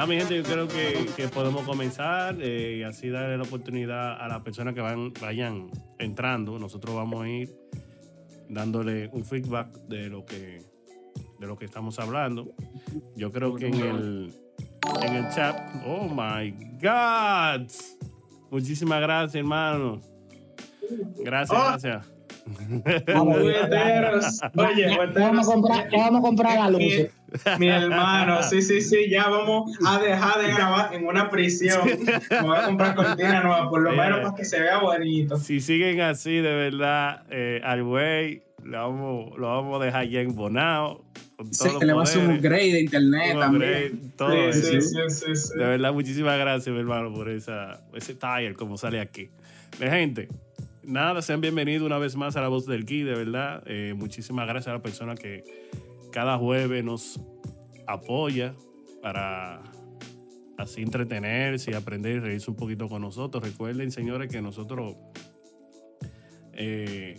Ah, mi gente, yo creo que, podemos comenzar eh, y así darle la oportunidad a las personas que van, vayan entrando. Nosotros vamos a ir dándole un feedback de lo que, de lo que estamos hablando. Yo creo que en el, en el chat, oh my God. Muchísimas gracias, hermano. Gracias, Oh. gracias. Jugueteros. Oye, Ya jugueteros. vamos a comprar, vamos a comprar la luz. Mi, mi hermano, sí, sí, sí, ya vamos a dejar de grabar en una prisión. Me voy a comprar cortina nueva, por lo menos para que se vea bonito. Si siguen así, de verdad, eh, al güey lo vamos, lo vamos a dejar ya embonado. Con Se todos los le va a hacer un upgrade de internet un también. upgrade, todo Sí, eso. sí, sí, sí, sí. De verdad, muchísimas gracias, mi hermano, por esa, ese tire como sale aquí. De gente, nada, sean bienvenidos una vez más a La Voz del Ki, de verdad. Eh, muchísimas gracias a la persona que cada jueves nos apoya para así entretenerse y aprender y reírse un poquito con nosotros. Recuerden, señores, que nosotros eh,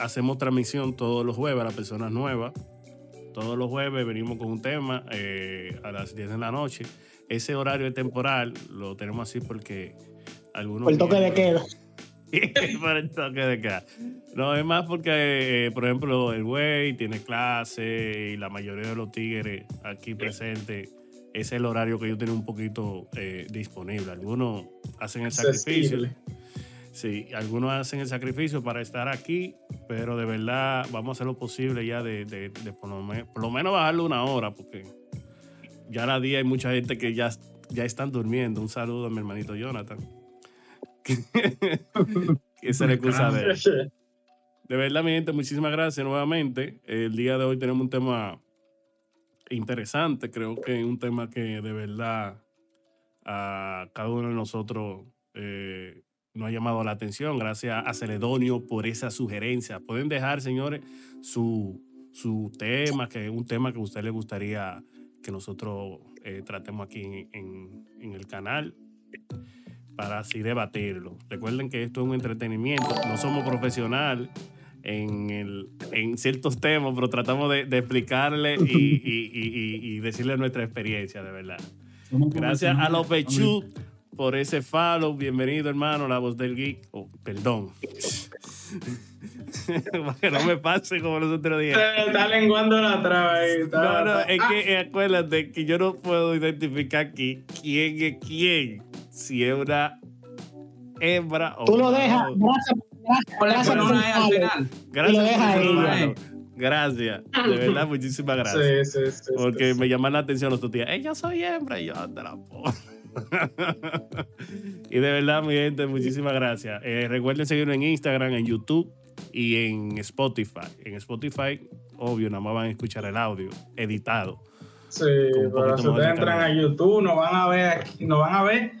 hacemos transmisión todos los jueves a las personas nuevas. Todos los jueves venimos con un tema eh, a las 10 de la noche. Ese horario es temporal, lo tenemos así porque algunos... Por el toque de queda. por el toque de queda. No, es más porque, eh, por ejemplo, el güey tiene clase y la mayoría de los tigres aquí presentes es el horario que yo tengo un poquito eh, disponible. Algunos hacen el sacrificio. Accesible. Sí, algunos hacen el sacrificio para estar aquí, pero de verdad vamos a hacer lo posible ya de, de- por, lo me- por lo menos bajarle una hora, porque ya a la día hay mucha gente que ya, ya están durmiendo. Un saludo a mi hermanito Jonathan. se le excusa de él. De verdad, mi gente, muchísimas gracias nuevamente. El día de hoy tenemos un tema interesante. Creo que es un tema que de verdad a cada uno de nosotros eh, nos ha llamado la atención. Gracias a Celedonio por esa sugerencia. Pueden dejar, señores, su, su tema, que es un tema que a usted le gustaría que nosotros eh, tratemos aquí en, en- en el canal para así debatirlo. Recuerden que esto es un entretenimiento, no somos profesionales en, el- en ciertos temas, pero tratamos de, de explicarle y, y- y- y- decirle nuestra experiencia, de verdad. Gracias a los profesionales. Por ese follow. Bienvenido, hermano, la voz del geek. Oh, perdón. Para que no me pase como los otros días. Está está lenguando la traba ahí. está- No, no, está- es Ah, que eh, acuérdate que yo no puedo identificar aquí quién es quién. Si es una hembra o Tú lo dejas. Gracias, gracias, gracias con por una al el final. Gracias, lo deja por ahí, hermano. Gracias. De verdad, muchísimas gracias. Sí, sí, sí. Porque sí, me llaman la atención los otros días. ¡Eh, yo soy hembra! Y yo, anda la po-". Y de verdad, mi gente, muchísimas gracias. Eh, recuerden seguirnos en Instagram, en YouTube y en Spotify. En Spotify, obvio, nada más van a escuchar el audio editado. Sí, pero si ustedes entran a. YouTube, nos van a ver nos van a ver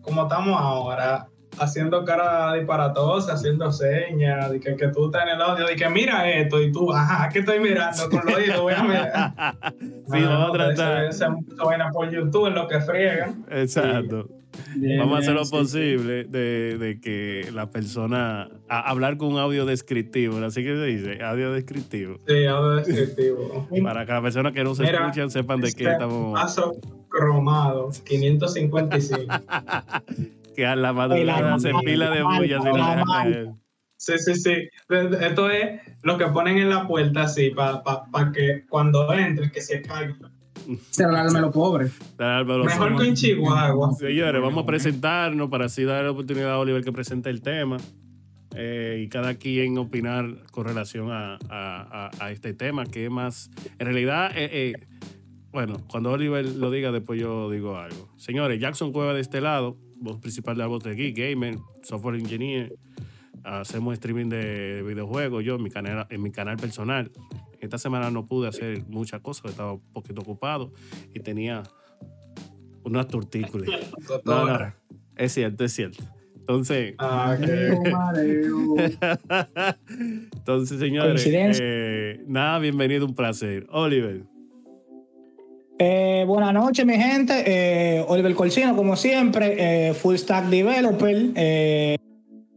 como estamos ahora, haciendo cara disparatosa, haciendo señas, de que, que tú estás en el audio, de que mira esto, y tú, ajá, ¿qué estoy mirando? Con los oídos voy a mirar. sí, vamos a tratar. Esa vaina por YouTube en lo que friegan. Exacto. Bien, Vamos a hacer lo sí, sí. posible de, de que la persona. a- hablar con un audio descriptivo, así que se dice, audio descriptivo. Sí, audio descriptivo. Para que las personas que no se Mira, escuchan sepan de qué Este estamos. Vaso cromado, 555. Que a la madrugada se pila de bullas y la caer. Sí, sí, sí. De- Esto es lo que ponen en la puerta así, para que cuando entre, que se caiga. Cerrarme lo pobre. Mejor que en Chihuahua. Señores, vamos a presentarnos para así dar la oportunidad a Oliver que presente el tema eh, y cada quien opinar con relación a, a- a- a este tema, que es más, en realidad, eh, eh, bueno, cuando Oliver lo diga, después yo digo algo. Señores, Jackson Cueva de este lado, voz principal de la voz de Geek, Gamer, Software Engineer, hacemos streaming de videojuegos, yo en mi canal, en mi canal personal. Esta semana no pude hacer muchas cosas, estaba un poquito ocupado y tenía unas tortícolas. No, no, es cierto, es cierto. Entonces, Ah, entonces señores, eh, nada, bienvenido, un placer. Oliver, Eh, buenas noches, mi gente. Eh, Oliver Colcino, como siempre, eh, Full Stack Developer, eh,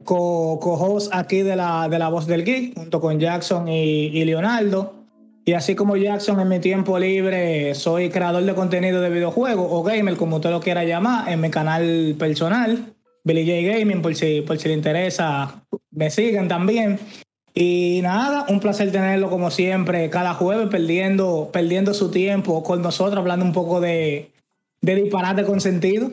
co- co-host aquí de la, de la Voz del Geek, junto con Jackson y, y Leonardo. Y así como Jackson, en mi tiempo libre, soy creador de contenido de videojuegos o gamer, como usted lo quiera llamar, en mi canal personal, Billy J Gaming, por si, por si le interesa, me siguen también. Y nada, un placer tenerlo como siempre, cada jueves perdiendo, perdiendo su tiempo con nosotros, hablando un poco de, de disparate con sentido.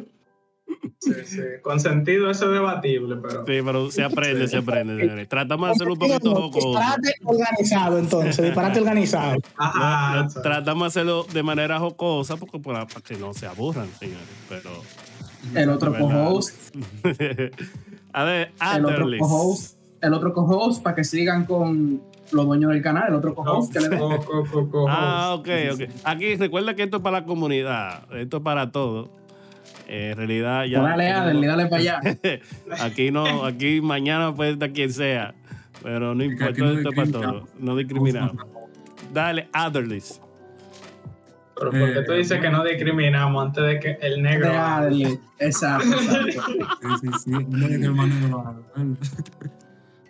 Sí, sí. Con sentido eso es debatible, pero. Sí, pero se aprende, se aprende, señores. Tratamos de hacerlo un poquito jocoso. Disparate organizado, entonces, disparate organizado. Ajá. Exacto. Tratamos de hacerlo de manera jocosa porque para, para que no se aburran, señores. Pero. El otro co-host, A ver, el otro co-host, el otro co-host para que sigan con los dueños del canal, el otro co-host que le den. Co- co- co- co- Ah, ok, ok. Aquí recuerda que esto es para la comunidad, esto es para todo. Eh, en realidad ya. Dale, Adel, dale para allá. aquí no, aquí mañana puede estar quien sea, pero no importa, no esto es para discriminamos. todo. No discriminamos. Dale, Adderlist. Pero porque tú dices que no discriminamos antes de que el negro. Exacto, exacto. Sí, sí, sí. Mira que el manejo lo haga.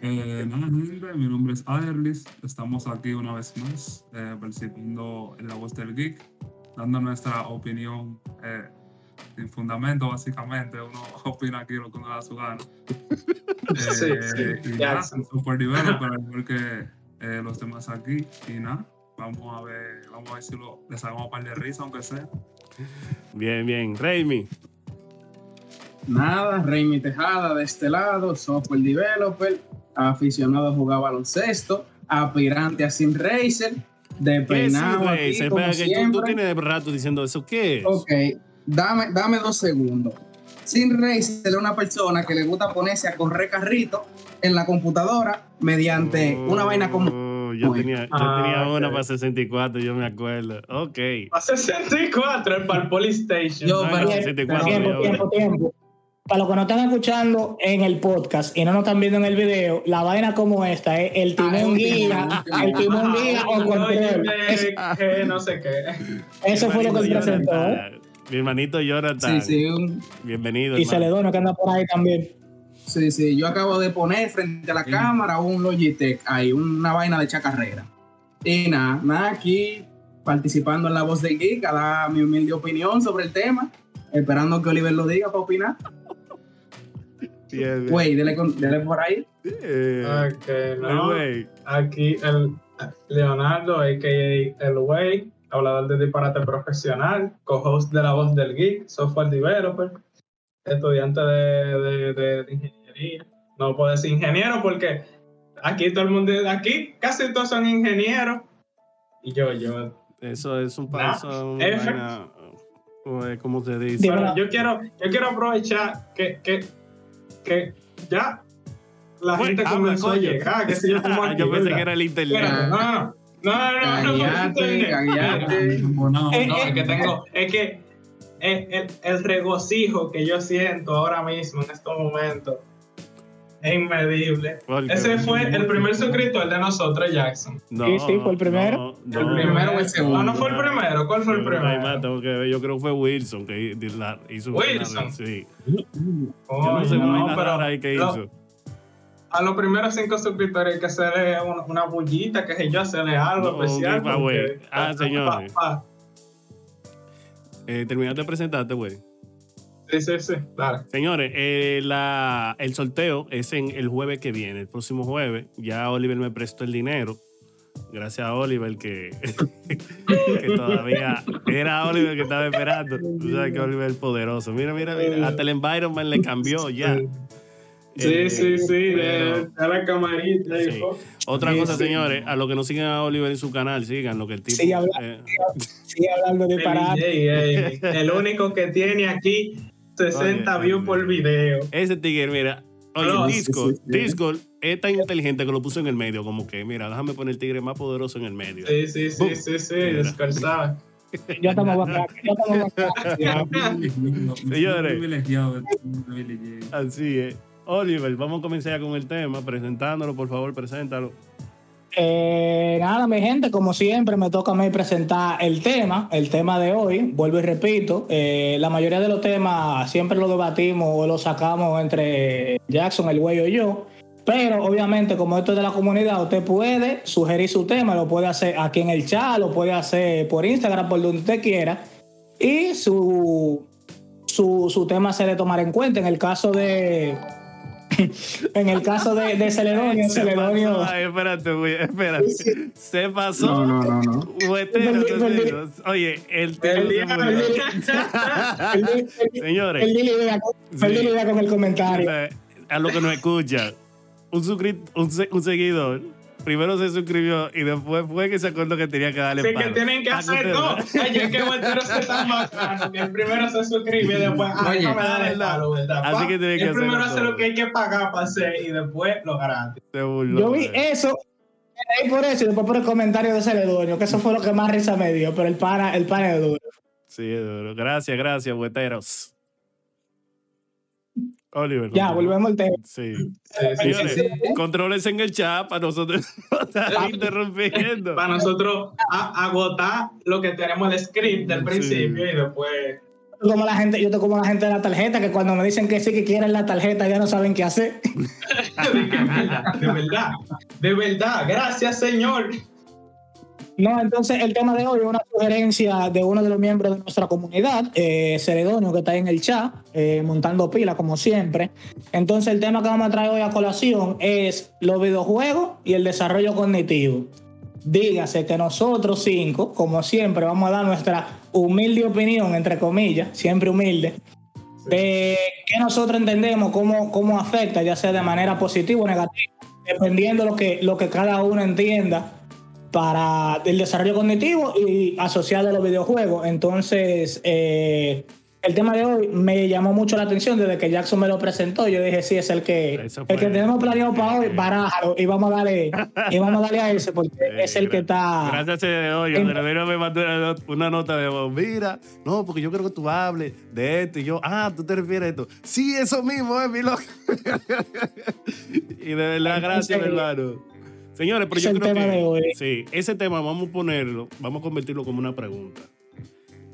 Eh, nada, gente, mi nombre es Aderlis. Estamos aquí una vez más, eh, participando en la voz del geek, dando nuestra opinión eh, sin fundamento, básicamente. Uno opina aquí lo que uno da su gana. Sí, sí, y nada, sé. super developer, al igual que eh, los demás aquí. Y nada, vamos a ver, vamos a ver si lo, le sacamos un par de risa, aunque sea. Bien, bien. Raimi. Nada, Raimi Tejada de este lado, software developer, aficionado a jugar baloncesto, aspirante a Sim Racer, ¿Qué es Sim Racer? como Espera, que tú, tú tienes rato diciendo eso. ¿Qué es? Ok, dame, dame dos segundos. Sim Racer es una persona que le gusta ponerse a correr carrito en la computadora mediante una vaina como... Oh, Yo tenía, yo Ah, tenía una para 64, yo me acuerdo. Ok. A 64 el para el Police Station. Yo, No, pero- no, 64, Tiempo, tiempo, tiempo. Para los que no están escuchando en el podcast y no nos están viendo en el video, la vaina como esta es el timón guía, el timón guía o control. Es- que no sé qué. Eso fue lo que se presentó. ¿eh? Mi hermanito Jonathan. Sí, sí, un- Bienvenido. Y hermano. Celedonio que anda por ahí también. sí, sí. Yo acabo de poner frente a la Sí. cámara un Logitech, ahí, una vaina de echar carrera. Y nada, nada, aquí participando en la voz del geek, a dar mi humilde opinión sobre el tema, esperando que Oliver lo diga para opinar. Güey, dele, con- dele por ahí. Ok, no. güey. Aquí el Leonardo, a.k.a. El Way, hablador de disparate profesional, co-host de La Voz del Geek, software developer, estudiante de, de- de- de ingeniería. No puedo decir ingeniero porque aquí todo el mundo, aquí casi todos son ingenieros. Y yo, yo. Eso es un Nah, paso, vaina, eh, ¿cómo se dice? Pero yo quiero, yo quiero aprovechar que, que, que ya la Güey, gente habla, comenzó a coño. llegar, que si yo como aquí, yo pensé ¿verdad? que era el internet. Espérate, no, no, no, no, no, no, Caguiate, no, Eh, eh, es que tengo, es que el, el, el regocijo que yo siento ahora mismo en estos momentos es inmedible. Ese fue el primer suscriptor de nosotros, Jackson. No, Sí, sí, fue el primero. no, El no. primero o el segundo. Ah, no fue el primero. ¿Cuál fue el hay más, primero? tengo que ver. Yo creo que fue Wilson que hizo Wilson. vez, Sí. Yo no sé no, pero ahí que lo- hizo. a los primeros cinco suscriptores hay que hacerle una, una bullita, que sé yo, hacerle algo No, especial. ok, pa' porque- güey. Ah, señores. pa- Eh, terminaste de presentarte, güey. Sí, sí, sí, dale. Señores, eh, la, el sorteo es en el jueves que viene, el próximo jueves. Ya Oliver me prestó el dinero. Gracias a Oliver que, que todavía era Oliver que estaba esperando. Tú sabes que Oliver es poderoso. Mira, mira, mira. Hasta el environment le cambió ya. Sí, Eh, sí, sí, pero- de la camarita. Sí. hijo. Otra Sí, cosa, sí. señores, a los que no sigan a Oliver en su canal, sigan lo que el tipo. Sí, habla- eh, Sigue hablando de ey, el único que tiene aquí 60 Oye, views oye. por video. ese tigre, mira. Oye, No, Discord, sí, sí. Discord es tan inteligente que lo puso en el medio, como que, mira, déjame poner el tigre más poderoso en el medio. Sí, sí, sí, sí, sí, Mira. descansar. Ya estamos acá. Ya estamos. Señores. Así es. Oliver, vamos a comenzar ya con el tema, presentándolo, por favor, preséntalo. Eh, nada, mi gente, como siempre, me toca a mí presentar el tema, el tema de hoy. Vuelvo y repito, eh, la mayoría de los temas siempre lo debatimos o lo sacamos entre Jackson, el güey y yo. Pero obviamente, como esto es de la comunidad, usted puede sugerir su tema, lo puede hacer aquí en el chat, lo puede hacer por Instagram, por donde usted quiera. Y su, su, su tema se debe tomar en cuenta. En el caso de, en el caso de, de Celedonio, Se Celedonio. pasó, ay, espérate, güey, espérate. Se pasó. No, no, no, no. Huetero, Perdí, perdí. huetero. Oye, el. Perdí- Señores, perdí la idea con- perdí la idea con el comentario. eh, a lo que nos escucha, un, un, un seguidor primero se suscribió y después fue que se acordó que tenía que darle Así que tienen que hacer. Ay, es que Voltero se está. Que el primero se suscribe y después, ah, Oye, darle verdad. palo, ¿verdad? Así que tienen que El primero hace lo que hay que pagar para hacer y después lo gratis. Se burló, Yo vi eso, me por eso y después por el comentario de Celedonio, que eso fue lo que más risa me dio, pero el pana, el pana es duro. Sí, es duro. Gracias, gracias, hueteros. Oliver. Ya, volvemos al tema. Sí. Sí, sí, Señores, sí. controles en el chat para nosotros no interrumpiendo. Para nosotros a- agotar lo que tenemos el script del Sí. principio y después. Como la gente, yo estoy como la gente de la tarjeta, que cuando me dicen que sí que quieren la tarjeta ya no saben qué hacer. de verdad, de verdad, gracias Señor. No, entonces el tema de hoy es una sugerencia de uno de los miembros de nuestra comunidad, eh, Ceredonio, que está ahí en el chat, eh, montando pila como siempre. Entonces el tema que vamos a traer hoy a colación es los videojuegos y el desarrollo cognitivo. Dígase que nosotros cinco, como siempre, vamos a dar nuestra humilde opinión, entre comillas, siempre humilde, de qué nosotros entendemos, cómo, cómo afecta, ya sea de manera positiva o negativa, dependiendo lo que, lo que cada uno entienda para el desarrollo cognitivo y asociado a los videojuegos. Entonces, eh, el tema de hoy me llamó mucho la atención desde que Jackson me lo presentó. Yo dije, sí, es el que, el que tenemos planeado para hoy, barájalo y vamos a darle, y vamos a darle a ese porque Eh, es el que está. Gracias a hoy, en- Andrea me mandó una, not- una nota de voz. Mira, no, porque yo creo que tú hables de esto. Y yo, ah, tú te refieres a esto. Sí, eso mismo, es mi loco. y de verdad, gracias, mi hermano. Señores, pero Es yo el creo tema que de hoy. sí, ese tema vamos a ponerlo, vamos a convertirlo como una pregunta.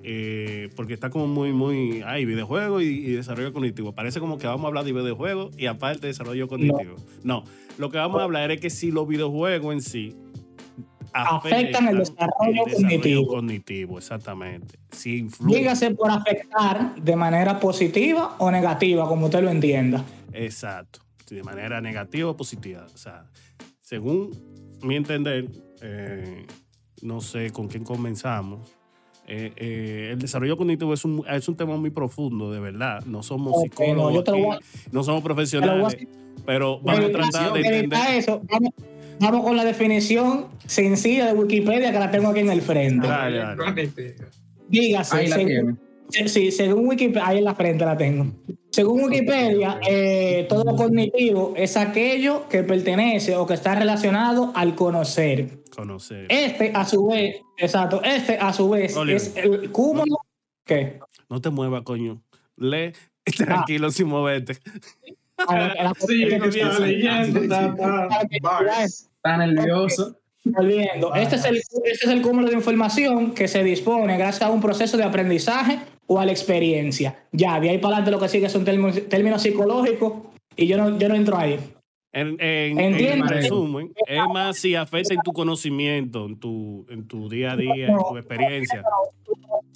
Eh, porque está como muy, muy, ay, videojuego y, y desarrollo cognitivo. Parece como que vamos a hablar de videojuegos y aparte desarrollo cognitivo. No. lo que vamos a hablar es que si los videojuegos en sí Afectan el desarrollo cognitivo. cognitivo, exactamente. Si influye. Dígase por afectar de manera positiva o negativa, como usted lo entienda. Exacto. Si de manera negativa o positiva. O sea, según mi entender, eh, no sé con quién comenzamos. eh, eh, el desarrollo cognitivo es un, es un tema muy profundo, de verdad. No somos psicólogos, no, voy somos profesionales, pero vamos a tratar de entender. eso. Vamos, vamos con la definición sencilla de Wikipedia que la tengo aquí en el frente. Dale, dale. Dígase, Ahí la según- tiene. Sí, según Wikipedia, ahí en la frente la tengo. Según Wikipedia, eh, todo lo cognitivo es aquello que pertenece o que está relacionado al conocer. Conocer. Este, a su vez, exacto, este, a su vez, Oliver. es el cúmulo. ¿Qué? No te muevas, coño. Lee tranquilo sin moverte. Sí, no leyendo. Está nervioso. Volviendo, este es, el, este es el cúmulo de información que se dispone gracias a un proceso de aprendizaje o a la experiencia. Ya, de ahí para adelante lo que sigue son términos, términos psicológicos y yo no, yo no entro ahí. En, en, resumen, es más si afecta en tu conocimiento, en tu, en tu día a día, en tu experiencia.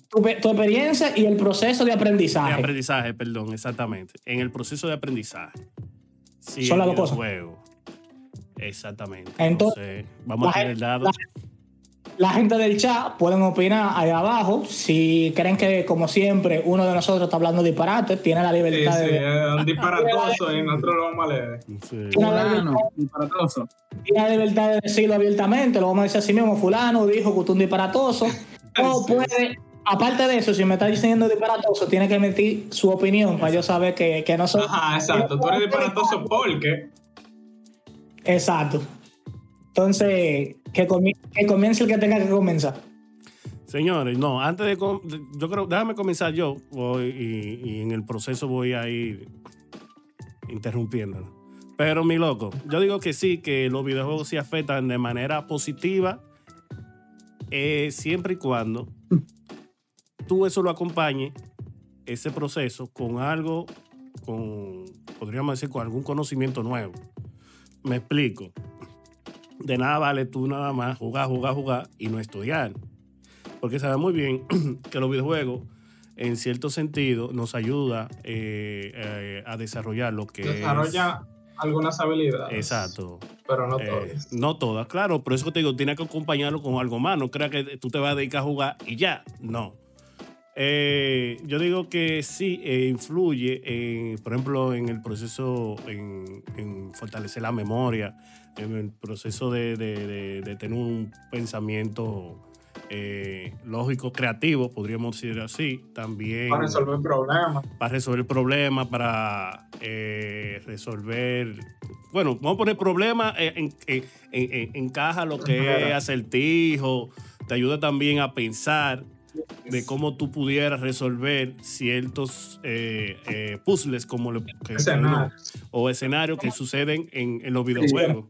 Tu, pe- tu experiencia y el proceso de De aprendizaje. aprendizaje, perdón, exactamente. En el proceso de aprendizaje. Sí, Son las el dos cosas. Exactamente. Entonces, Entonces, vamos a tener gente- dados. La gente del chat pueden opinar ahí abajo. Si creen que, como siempre, uno de nosotros está hablando disparate, tiene la Sí, libertad sí, de. es un disparatoso y nosotros lo vamos a leer. Sí. Tiene la, Fulano, libertad, disparatoso. tiene la libertad de decirlo abiertamente. Lo vamos a decir así mismo. Fulano dijo que usted es un disparatoso. O Sí. puede, aparte de eso, si me está diciendo disparatoso, tiene que emitir su opinión para yo saber que, que no soy. Ajá, exacto. Tú eres disparatoso porque. Exacto. Entonces, que, comi- comience el que tenga que comenzar. Señores, no, antes de, Yo creo. Déjame comenzar yo. y, en el proceso voy a ir interrumpiéndolo. Pero mi loco, yo digo que sí, que los videojuegos sí afectan de manera positiva, eh, siempre y cuando tú eso lo acompañes, ese proceso, con algo, con, podríamos decir, con algún conocimiento nuevo. Me explico. De nada vale tú nada más jugar, jugar, jugar y no estudiar. Porque sabes muy bien que los videojuegos, en cierto sentido, nos ayuda eh, eh, a desarrollar lo que Desarrolla algunas habilidades. Exacto. Pero no Eh, todas. no todas, claro, por eso te digo, tienes que acompañarlo con algo más. No creas que tú te vas a dedicar a jugar y ya. No. Eh, yo digo que sí eh, influye, en, por ejemplo, en el proceso, en, en fortalecer la memoria, en el proceso de, de- de- de tener un pensamiento eh, lógico, creativo, podríamos decir así. También Para resolver problemas. para resolver problemas, para eh, resolver. Bueno, vamos a poner problemas, eh, en, en- en- encaja lo que es acertijo, te ayuda también a pensar de cómo tú pudieras resolver ciertos eh, eh, puzzles como lo que- o escenarios que suceden en, en los videojuegos.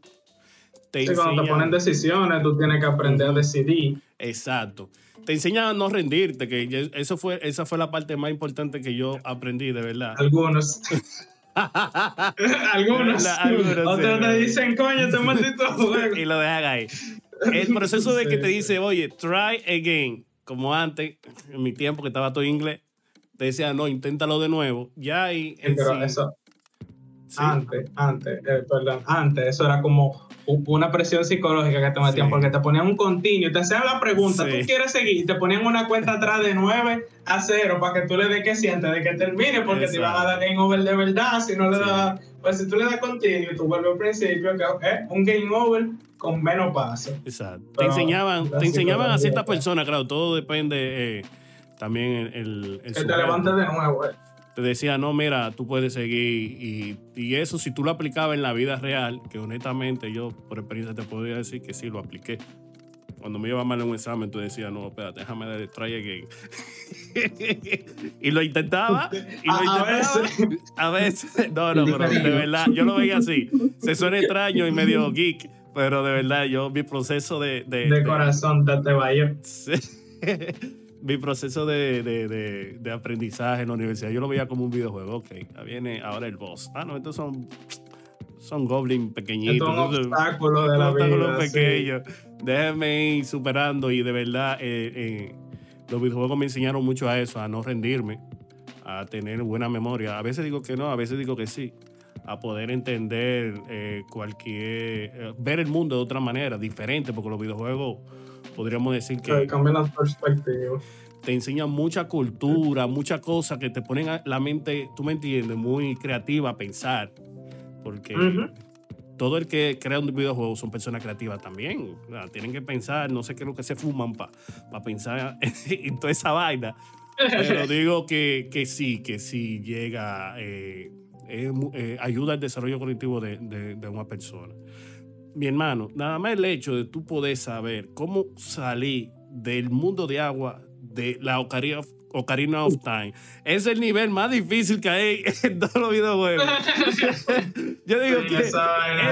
Te Sí, cuando te enseñan- ponen decisiones, tú tienes que aprender a decidir. Exacto. Te enseñan a no rendirte, que eso fue, esa fue la parte más importante que yo aprendí, de verdad. Algunos. Algunos. La- algunos, Otros sí, te dicen, coño, este maldito juego. y lo dejan ahí. El proceso de que te Sí. dice, oye, try again, como antes, en mi tiempo que estaba todo inglés, te decía, no, inténtalo de nuevo. Ya ahí. en Pero sí- eso, sí, antes, antes, eh, perdón, antes, eso era como una presión psicológica que te metían Sí. porque te ponían un continuo, te hacían la pregunta, Sí. ¿tú quieres seguir? Y te ponían una cuenta atrás de 9 a 0 para que tú le des que sientes, de que termine, porque te iban a dar game over de verdad, si no le das, pues si tú le das continuo, tú vuelves al principio, que es un game over con menos pasos. Exacto. Te enseñaban, te enseñaban a ciertas personas, claro, todo depende eh, también el, el, el Que te levantes de nuevo. eh. Te decía, no, mira, tú puedes seguir. Y, y eso, si tú lo aplicabas en la vida real, que honestamente yo por experiencia te podría decir que sí lo apliqué. Cuando me iba mal en un examen, tú decías, no, espérate, déjame dar try again. y lo intentaba. Y lo A- a intentaba. veces. A veces. No, no, pero de verdad, yo lo veía así. Se suena extraño y medio geek, pero de verdad, yo, mi proceso de. de- De de- corazón, te vaya. Sí. Mi proceso de, de- de- de aprendizaje en la universidad, yo lo veía como un videojuego. Ok, viene ahora el boss. Ah, no, estos son, son goblins pequeñitos. Esto es un estos- obstáculo de la obstáculos vida. sí. pequeños. Déjenme ir superando y de verdad eh, eh, los videojuegos me enseñaron mucho a eso, a no rendirme, a tener buena memoria. A veces digo que no, a veces digo que sí. A poder entender eh, cualquier. eh, ver el mundo de otra manera, diferente, porque los videojuegos podríamos decir que cambian las perspectivas. te enseñan mucha cultura, muchas cosas que te ponen a la mente, tú me entiendes, muy creativa a pensar. Porque Ujú. todo el que crea un videojuego son personas creativas también. O sea, tienen que pensar, no sé qué es lo que se fuman para pensar en toda esa vaina. Pero digo que, que sí, que sí llega, eh, mu- eh, ayuda al desarrollo cognitivo de, de- de una persona. Mi hermano, nada más el hecho de tú poder saber cómo salir del mundo de agua de la Ocarina of, Ocarina of Time es el nivel más difícil que hay en todos los videojuegos. Yo digo Sí, que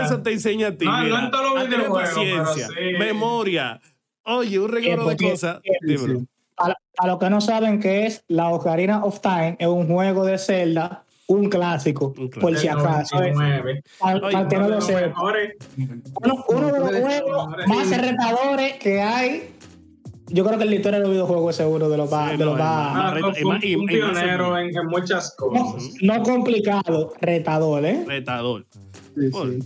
eso te enseña a ti. No, no en todos los videojuegos, paciencia, sí. memoria. Oye, un regalo de cosas. Dímelo. A, a los que no saben qué es la Ocarina of Time, es un juego de Zelda, un clásico, Un clásico. por si acaso. 99. Para, que no Uno de lo los sepa. mejores. Uno, uno de los juegos más retadores que hay. Yo creo que en la historia de los videojuegos es seguro de los más. Sí, de los no, más- Más Ah, más- un, pionero en, en muchas cosas. no complicado, retador, ¿eh? Retador. Sí.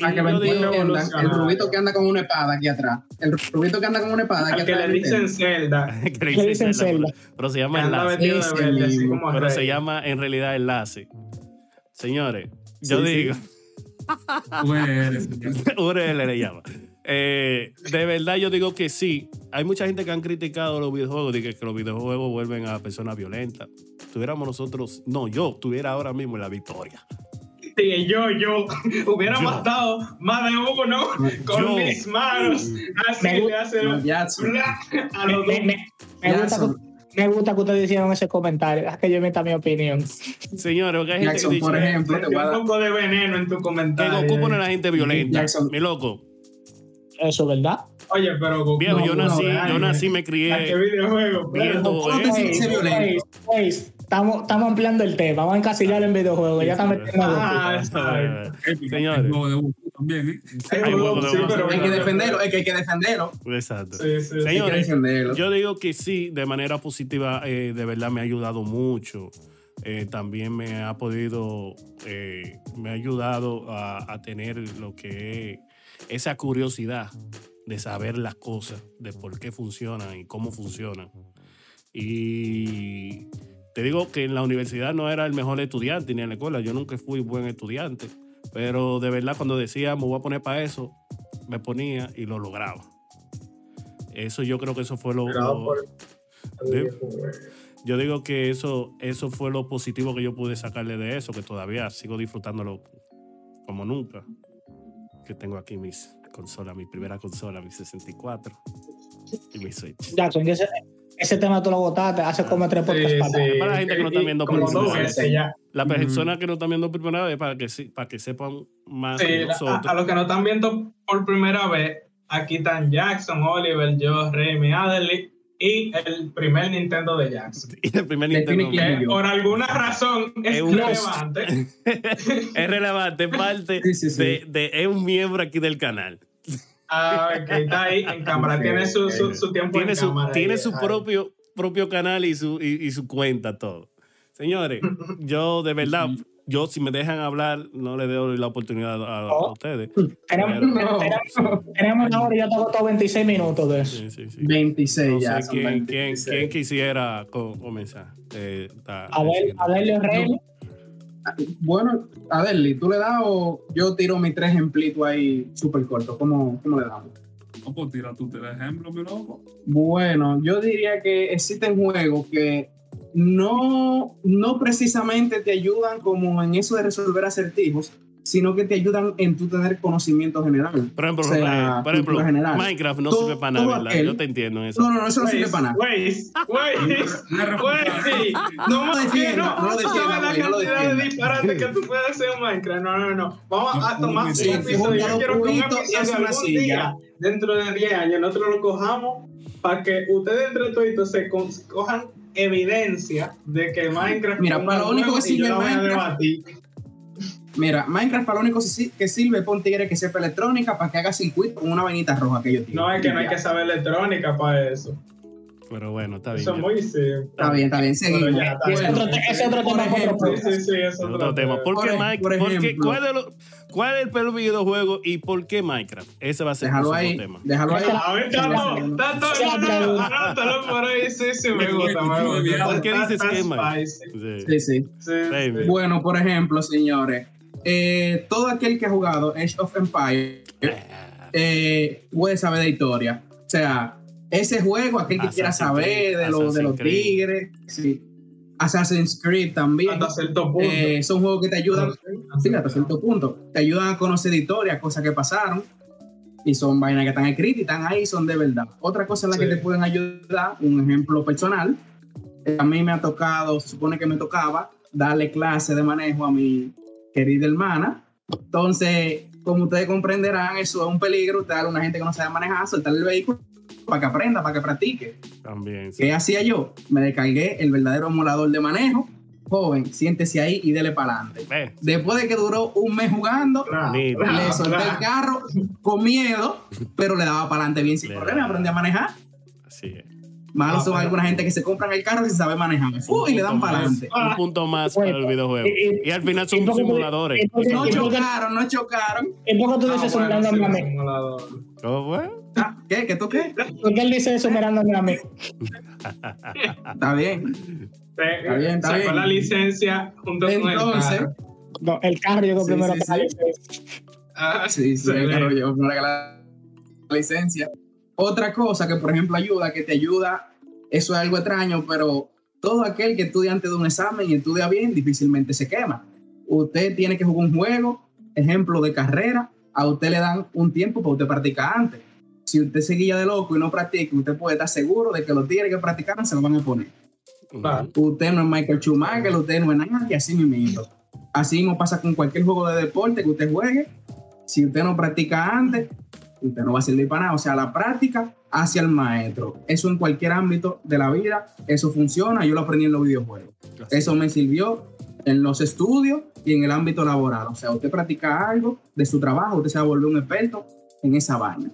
Para que me digo- entiendan, el rubito que anda con una espada aquí atrás. El rubito que anda con una espada aquí Al que atrás. le dicen Zelda, que le dicen Zelda, pero- se que llama enlace. verde, Pero rey. se llama en realidad enlace. Señores, yo Sí, sí. digo, Pues, URL le llama. Eh, de verdad yo digo que sí. Hay mucha gente que han criticado los videojuegos, de que, que los videojuegos vuelven a personas violentas. Tuviéramos nosotros, no, yo tuviera ahora mismo en la victoria. Sí, yo, yo hubiera Yo. matado más de uno con Yo. mis manos. Así Me le hace No, a Me, los me- dos. me- me Ya gusta, que- Me gusta que ustedes hicieron ese comentario. Es que yo meta mi opinión. Señores, porque hay gente Jackson, que dice por ejemplo, te voy a un poco de veneno en tu que comentario. Goku pone a la gente violenta. Jackson. Mi loco. Eso, ¿verdad? Oye, pero Goku. Viejo, No, yo no, nací, ay, yo nací, me ¿A qué crié. videojuego? Viendo, Pero-. ¿Cómo te Estamos, estamos ampliando el tema. Vamos a encasillar en videojuegos. Ya está metiendo a Goku. Ah, está bien. Señores. También, ¿eh? Hay huevo sí, pero Hay que defenderlo, es que hay que defenderlo. Exacto. Sí, Señores, defenderlo. yo digo que sí, de manera positiva, eh, de verdad me ha ayudado mucho. Eh, también me ha podido, eh, me ha ayudado a, a tener lo que es esa curiosidad de saber las cosas, de por qué funcionan y cómo funcionan. Y te digo que en la universidad no era el mejor estudiante ni en la escuela, yo nunca fui buen estudiante, pero de verdad cuando decía me voy a poner para eso, me ponía y lo lograba. Eso yo creo que eso fue lo... Lo- por de- yo digo que eso, eso fue lo positivo que yo pude sacarle de eso, que todavía sigo disfrutándolo como nunca. Que tengo aquí mis consolas, mi primera consola, mi 64 y mi Switch. Jackson, ese, ese tema tú lo votaste hace como tres Sí, podcasts para atrás. sí. Para la gente que no está viendo por primera ya. La persona que no está viendo por primera vez, para que, sí- para que sepan más Sí, de a, nosotros. a los que no están viendo por primera vez, aquí están Jackson, Oliver, yo, Remy, Adely y el primer Nintendo de Jackson. Y el primer Nintendo. Que por alguna razón es Es un- relevante. es relevante, es parte Sí, sí, sí. De, de- es un miembro aquí del canal. Ah, ok, está ahí en cámara. Ok, Tiene su, su, su tiempo Tiene en su, cámara. tiene ahí, su ahí. propio, propio canal y su, y, y su cuenta, todo. Señores, yo de verdad, yo si me dejan hablar, no le doy la oportunidad a, a Oh. ustedes. Tenemos, No. una hora y ya te agotó 26 minutos de eso. Sí, sí, sí. 26 No ya. sé son quién, 26. quién, quién quisiera co- comenzar. Eh, está- A ver, a Bueno, Adeli, ¿tú le das o yo tiro mis tres ejemplitos ahí súper cortos? ¿Cómo, ¿Cómo le damos? No, pues tira tú el ejemplo, mi loco. Bueno, yo diría que existen juegos que no, no precisamente te ayudan como en eso de resolver acertijos, sino que te ayudan en tu tener conocimiento general. Por ejemplo, O sea, eh, por ejemplo general. Minecraft no Todo- sirve para nada, ¿verdad? aquel- Yo te entiendo en eso. No, no, no, eso no sirve para nada. wait, wait. No, que defienda, no, no sabes la no lo cantidad de disparates que tú puedes hacer en Minecraft. No, no, no. Vamos a No, tomar un episodio. Yo quiero que un episodio algún día, dentro de 10 años, nosotros lo cojamos para que ustedes entre toditos se cojan evidencia de que Minecraft Mira, para lo único que sirve la Minecraft-. Mira, Minecraft para lo único que si- que sirve para un tigre que sepa electrónica para que haga circuito con una vainita roja que yo tiro. No, es que no hay que saber electrónica para eso. Pero bueno, está bien. Eso es muy simple. Está bien, está bien, seguimos. Ya, está Ese bien. otro, ese otro por tema otro ejemplo, Sí, sí, Es otro tema. ¿Por qué Mike- por qué-. ¿cuál, de los- ¿Cuál es el peor videojuego y por qué Minecraft? Ese va a ser el Déjalo ahí, tema. déjalo ahí. A ver, Tato, anótalo por ahí, sí, sí, me gusta, me gusta. ¿Por qué dices Está que spicy. Sí. Sí. Bueno, por ejemplo, señores, eh, todo aquel que ha jugado Age of Empires eh, puede saber de historia. O sea, ese juego, aquel que Assassin's quiera saber Creed, de, lo- de los tigres, sí. Assassin's Creed también. Hasta cierto punto. Eh, son juegos que te ayudan, sí, hasta cierto punto, te ayudan a conocer de historia, cosas que pasaron. Y son vainas que están escritas y están ahí, son de verdad. Otra cosa en la Sí. que te pueden ayudar, un ejemplo personal, eh, a mí me ha tocado, se supone que me tocaba, darle clase de manejo a mi querida hermana. Entonces, como ustedes comprenderán, eso es un peligro, usted a una gente que no sabe manejar, soltarle el vehículo para que aprenda, para que practique. También. sí. ¿Qué hacía yo? Me descargué el verdadero emulador de manejo. Joven, siéntese ahí y dele para adelante. Después de que duró un mes jugando, Claro, Ni- claro, le solté claro. el carro con miedo, pero le daba para adelante bien sin Le problema, aprendí a manejar. así es. Malos Ah, son alguna gente que se compran el carro sin saber manejar. ¡Fu! y le dan para adelante. Un punto más Bueno, para el videojuego. y- y- Y al final y son poco- simuladores. y poco- No y poco- chocaron, no chocaron. ¿Y por qué tú Ah, dices eso bueno, mirándome sí, a mí? simulador. ¿Cómo fue? Ah, ¿Qué? ¿Qué tú qué? ¿Por qué él dice eso mirándome a mí? Está bien. Está bien, está Sacó bien. la licencia junto con el Entonces, carro. No, el carro llegó Sí, primero sí. la licencia. Ah, Sí, sí, yo me regalé la licencia. Otra cosa que, por ejemplo, ayuda, que te ayuda, eso es algo extraño, pero todo aquel que estudia antes de un examen y estudia bien, difícilmente se quema. Usted tiene que jugar un juego, ejemplo de carrera, a usted le dan un tiempo para usted practicar antes. Si usted se guía de loco y no practica, usted puede estar seguro de que los tigres que practicaron se lo van a poner. Usted no es Michael Schumacher, usted no es nadie, así mismo. Así mismo pasa con cualquier juego de deporte que usted juegue. Si usted no practica antes, usted no va a servir para nada. O sea, la práctica hacia el maestro. Eso en cualquier ámbito de la vida, eso funciona. Yo lo aprendí en los videojuegos. Eso me sirvió en los estudios y en el ámbito laboral. O sea, usted practica algo de su trabajo, usted se va a volver un experto en esa vaina.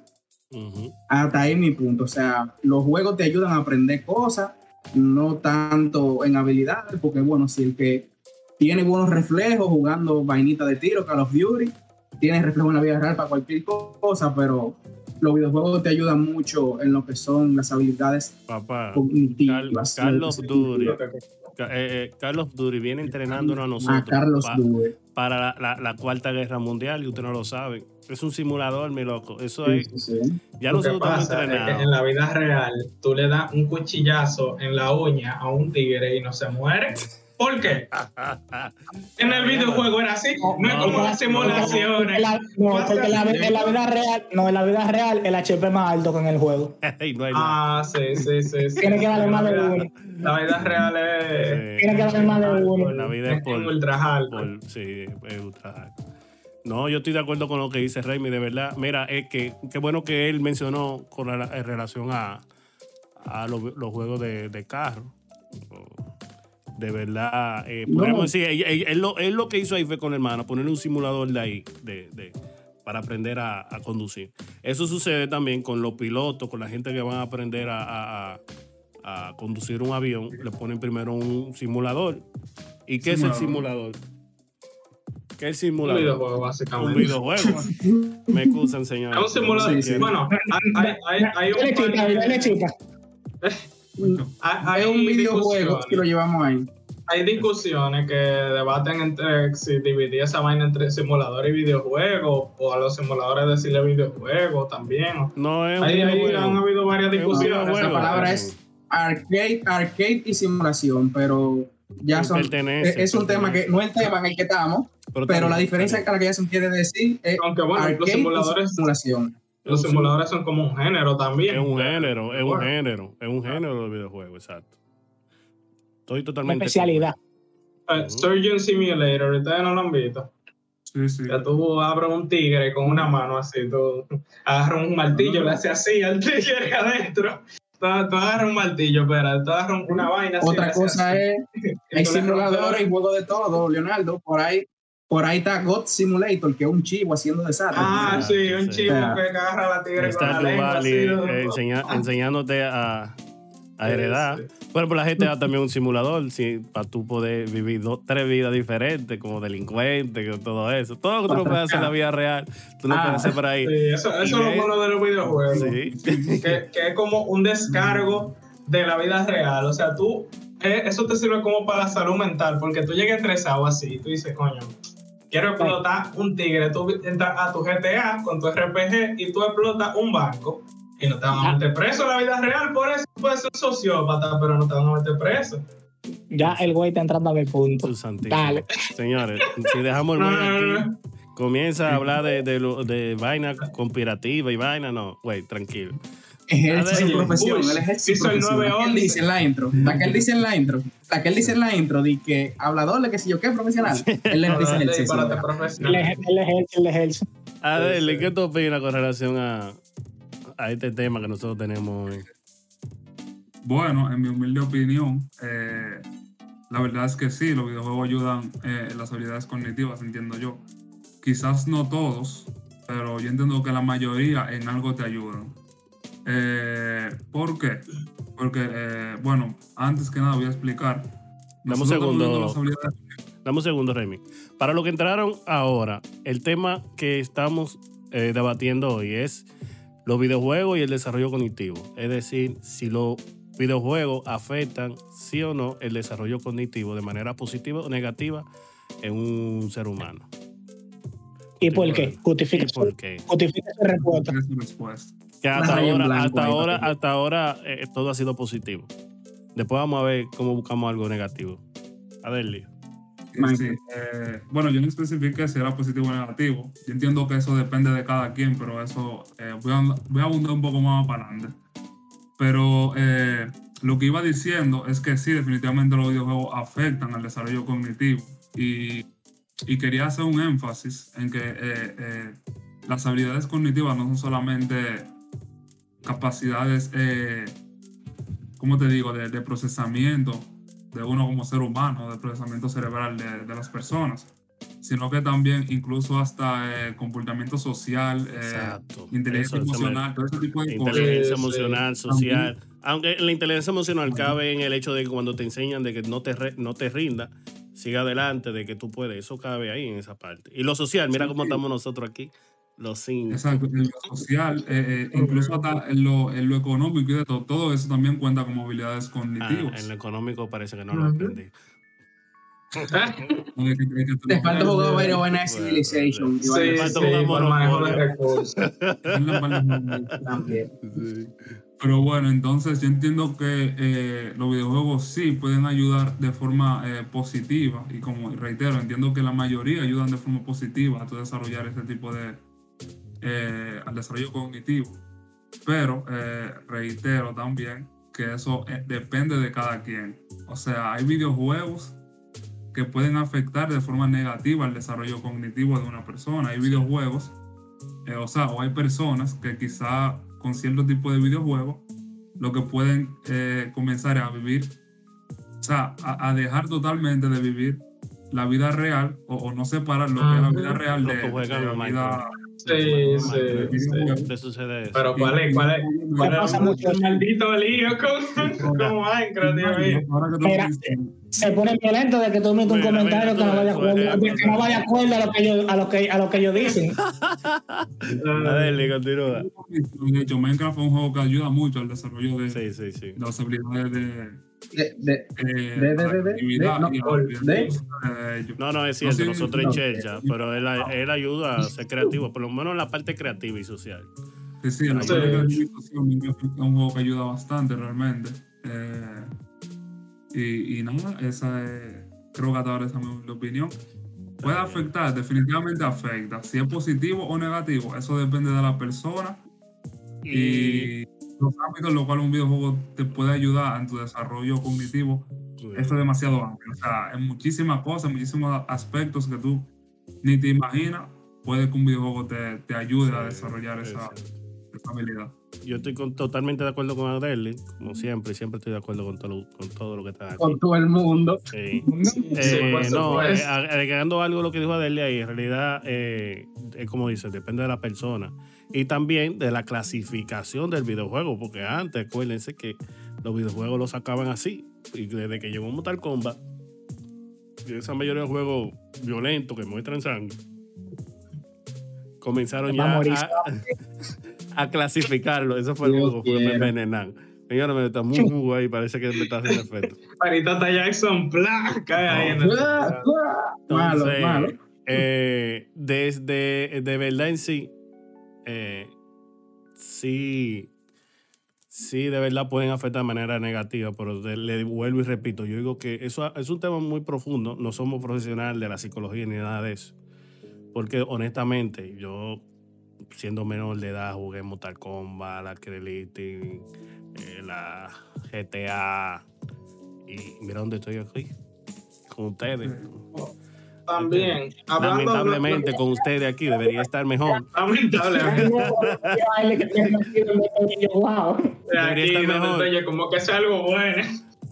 Hasta ahí mi punto. O sea, los juegos te ayudan a aprender cosas, no tanto en habilidades, porque bueno, si el que tiene buenos reflejos jugando vainita de tiro, Call of Duty, tiene reflejos en la vida real para cualquier cosa, pero los videojuegos te ayudan mucho en lo que son las habilidades cognitivas. Carlos Duri. Eh, eh, Carlos Duri viene entrenándonos a nosotros Carlos para, la, Cuarta Guerra Mundial y usted no lo sabe. Es un simulador, mi loco. Eso es. Ya lo nosotros estamos entrenados. en la vida real, tú le das un cuchillazo en la uña a un tigre y no se muere. ¿Por qué? en el videojuego era así, no, es como las simulaciones. no, porque en la, vida real, no, en la vida real el HP es más alto que en el juego. ah, sí, sí, sí. Tiene que darle más de uno. La vida real es. Tiene que darle más de uno. La vida es por, ultra alto. sí, es ultra alto. No, yo estoy de acuerdo con lo que dice Raimi, de verdad. Mira, es que qué bueno que él mencionó con en relación a, a los, juegos de, de carro de verdad, eh, podríamos decir, él, lo, que hizo ahí fue con el hermano, ponerle un simulador de ahí, de, para aprender a, conducir. Eso sucede también con los pilotos, con la gente que van a aprender a, conducir un avión, le ponen primero un simulador. ¿Y qué es el simulador? ¿Qué es el simulador? Un videojuego, básicamente. Un videojuego. Me excusan, señor. Es un simulador. Bueno, hay, hay, hay un hay, un videojuego que lo llevamos ahí. Hay discusiones que debaten entre si dividir esa vaina entre simulador y videojuego, o a los simuladores decirle videojuego también. No es ahí, ahí han habido varias discusiones. La palabra es arcade, arcade y simulación, pero ya son. Es, un tema que no es el tema en el que estamos, pero, la diferencia que la que ya se quiere decir es Aunque bueno, los simuladores, simulación. Los simuladores son como un género también. Es un género, es un género, es un género de videojuego, exacto. Estoy totalmente. Especialidad. Uh, Surgeon Simulator, ustedes no lo han visto. Sí, sí. Ya tú abres un tigre con una mano así, tú agarras un martillo, le haces así al tigre adentro. Tú, agarras un martillo, pero tú agarras una vaina así. Otra cosa es, hay simuladores y juegos de todo, Leonardo. Por ahí por ahí está God Simulator, que es un chivo haciendo desastre. Ah, sí, un chivo que agarra la tigre con la lengua. Eh, enseñándote a, a heredar. Bueno, pues la gente da también un simulador para tú poder vivir tres vidas diferentes, como delincuente, todo eso. Todo lo que tú no puedes hacer en la vida real, tú no puedes hacer por ahí. Sí, eso, eso es lo bueno de los videojuegos. Sí. Que, que, es como un descargo de la vida real. O sea, tú, eh, eso te sirve como para la salud mental, porque tú llegas estresado así y tú dices, coño, quiero explotar un tigre, tú entras a tu GTA con tu RPG y tú explotas un banco y no te van a meter preso en la vida real por eso. Puedes ser sociópata, pero no te van a meter preso. Ya el güey está entrando a ver punto. Dale. Señores, si dejamos el güey aquí, comienza a hablar de, de, de vaina conspirativa y vaina, no, güey, tranquilo. Ejerce su profesión, él ejerce su profesión. Él dice en la intro, la que él dice en la intro, la que él dice en la intro, de que hablador, de que si yo qué profesional, él le dice el Él ejerce, él ejerce. Adele, ¿qué tú opinas con relación a, a este tema que nosotros tenemos hoy? Bueno, en mi humilde opinión, eh, la verdad es que sí, los videojuegos ayudan eh, en las habilidades cognitivas, entiendo yo. Quizás no todos, pero yo entiendo que la mayoría en algo te ayudan. Eh, ¿Por qué? Porque, eh, bueno, antes que nada voy a explicar. Dame un segundo. Dame un segundo, Remy. Para lo que entraron ahora, el tema que estamos eh, debatiendo hoy es los videojuegos y el desarrollo cognitivo. Es decir, si los videojuegos afectan, sí o no, el desarrollo cognitivo de manera positiva o negativa en un ser humano. ¿Y por qué? Justifica, por qué? Justifica respuesta. Que hasta ahora, hasta ahora, hasta ahora eh, todo ha sido positivo. Después vamos a ver cómo buscamos algo negativo. A ver, Lío. Sí, eh, bueno, yo no especifique si era positivo o negativo. Yo entiendo que eso depende de cada quien, pero eso eh, voy, a, voy, a, abundar un poco más para adelante. Pero lo que iba diciendo es que sí, definitivamente los videojuegos afectan al desarrollo cognitivo y, y quería hacer un énfasis en que eh, eh, las habilidades cognitivas no son solamente capacidades, eh, ¿cómo te digo?, de, de, procesamiento de uno como ser humano, de procesamiento cerebral de, de las personas, sino que también incluso hasta eh, comportamiento social, eh, inteligencia Eso, emocional, todo ese tipo de cosas. Inteligencia emocional, social. Aunque la inteligencia emocional cabe en el hecho de que cuando te enseñan de que no te, re, no te rinda, siga adelante, de que tú puedes, eso cabe ahí en esa parte. Y lo social, mira cómo estamos nosotros aquí. Los cinco. Exacto, en lo social, eh, incluso hasta en lo, en lo, económico y de todo, todo eso también cuenta como habilidades cognitivas. Ah, en lo económico parece que no lo aprendí. Te falta jugar Very Buena Civilization. Sí, sí, recursos. Pero bueno, entonces yo entiendo que eh, los videojuegos sí pueden ayudar de forma eh, positiva y como reitero, entiendo que la mayoría ayudan de forma positiva a tu desarrollar este tipo de, eh, al desarrollo cognitivo. Pero reitero también que eso depende de cada quien. O sea, hay videojuegos que pueden afectar de forma negativa el desarrollo cognitivo de una persona. Hay videojuegos, eh, o sea, o hay personas que quizá con cierto tipo de videojuegos lo que pueden eh, comenzar a vivir, o sea, a, a, dejar totalmente de vivir la vida real o, o no separar lo que es la vida real de, de la vida Sí, sí. Te sucede eso. Pero ¿cuál es? ¿Cuál es? ¿Cuál es el maldito lío con, con Minecraft, Dios mío? Mira, se pone violento de que tú metes un comentario que no vaya eres- acuerdo, a lo que ellos, a lo que, a lo que ellos dicen. Dale, continúa. De hecho, Minecraft es un juego que ayuda mucho al desarrollo de, Sí, sí, sí. de las habilidades de, No, y. No, no, es No, cierto, sí, nosotros no, en Chelcha, pero él, él ayuda a ser creativo, por lo menos en la parte creativa y social. Sí, sí, en la parte de la administración, Minecraft es un juego que ayuda bastante realmente. Eh, y, y nada, esa es, creo que hasta ahora esa es mi opinión. Puede afectar, definitivamente afecta. Si es positivo o negativo, eso depende de la persona y los ámbitos en los cuales un videojuego te puede ayudar en tu desarrollo cognitivo. Eso es demasiado amplio. O sea, en muchísimas cosas, en muchísimos aspectos que tú ni te imaginas, puede que un videojuego te, te ayude a desarrollar esa, esa habilidad. Yo estoy con- totalmente de acuerdo con Adeli, como siempre, siempre estoy de acuerdo con todo, lo- con todo lo que está aquí. con todo el mundo. Sí. Sí, Eh, no, eh, agregando algo a lo que dijo Adelia ahí, en realidad, eh, es como dice, depende de la persona y también de la clasificación del videojuego, porque antes, acuérdense que los videojuegos los sacaban así, y desde que llegó Mortal Kombat, y esa mayoría de juegos violentos que muestran sangre, comenzaron ya a, a clasificarlo. Eso fue el juego, fue me envenenan. Señora, me está muy jugo ahí, parece que me está haciendo efecto. Está Jackson, ¡plá! Cae ahí en el. Ah, Malo, Entonces, malo. eh, desde de verdad en sí, eh, sí, sí, de verdad pueden afectar de manera negativa, pero le vuelvo y repito, yo digo que eso es un tema muy profundo, no somos profesionales de la psicología ni nada de eso, porque honestamente yo, siendo menor de edad, jugué Mortal Kombat, la Elite, eh, la GTA, y mira dónde estoy aquí, con ustedes. También, hablando Lamentablemente con ustedes aquí debería estar mejor. Lamentablemente. Debería estar mejor. como que es algo bueno.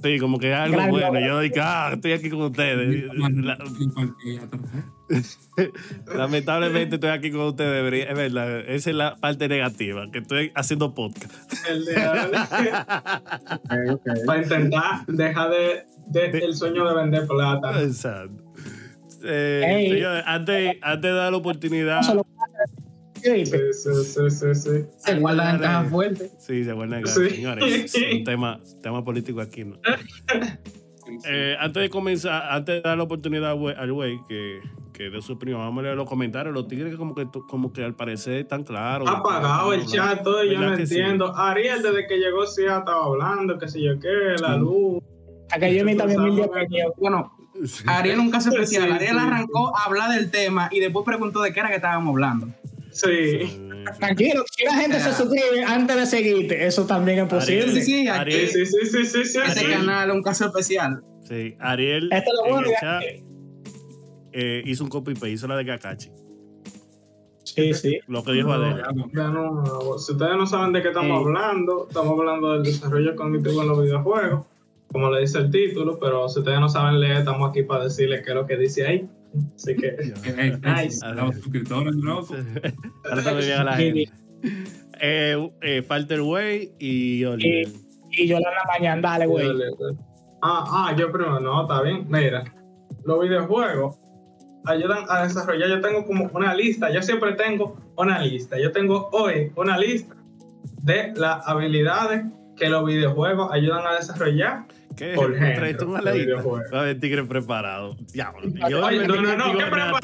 Sí, como que es algo Gracias. bueno. Yo digo, ah, estoy aquí con ustedes. La- lamentablemente estoy aquí con ustedes. Debería, es verdad, esa es la parte negativa, que estoy haciendo podcast. El de- para intentar dejar de, de- el sueño de vender plata. Exacto. Eh, señores, antes, antes de dar la oportunidad. Sí, Sí, sí, sí. Se guardan en caja fuerte. Sí, se vuelve Sí. señores. Es un tema, tema político aquí, ¿no? Eh, antes de comenzar, antes de dar la oportunidad al güey- que, que de su opinión, vamos a leer los comentarios. Los tigres que como que, como que al parecer están claros. Ha apagado el chat, todo, yo no entiendo. Ariel, desde que llegó, sí, estaba hablando, qué sé yo qué, la luz. a que yo mi humilde opinión. Ariel nunca se especial. Sí, Ariel sí. arrancó a hablar del tema y después preguntó de qué era que estábamos hablando. Sí. Tranquilo, si la gente se suscribe antes de seguirte, eso también es posible. Sí, sí, aquí, Ariel, Sí, sí, sí, sí, sí. este canal es un caso especial. sí, Ariel Esto es lo en bueno. el ya chat, que- eh, hizo un copy paste, hizo la de Kakashi. Sí, sí. Lo que dijo nuevo, si ustedes no saben de qué estamos Sí. hablando, estamos hablando del desarrollo cognitivo en los videojuegos, como le dice el título, pero si ustedes no saben leer, estamos aquí para decirles qué es lo que dice ahí. Así que, Nice. Los suscriptores, loco. Ahora también llega la gente. Eh, eh, Falter Way y Oliver. Y yo la mañana, dale, güey. ah, ah, yo primero, no, está bien. Mira, los videojuegos ayudan a desarrollar. Yo tengo como una lista, yo siempre tengo una lista. Yo tengo hoy una lista de las habilidades que los videojuegos ayudan a desarrollar. ¿Qué? Por ¿Me género, traes una de lista? videojuegos. Va a ver, tigre preparado. Diablo. Yo Oye, no, no, no, ¿qué preparado?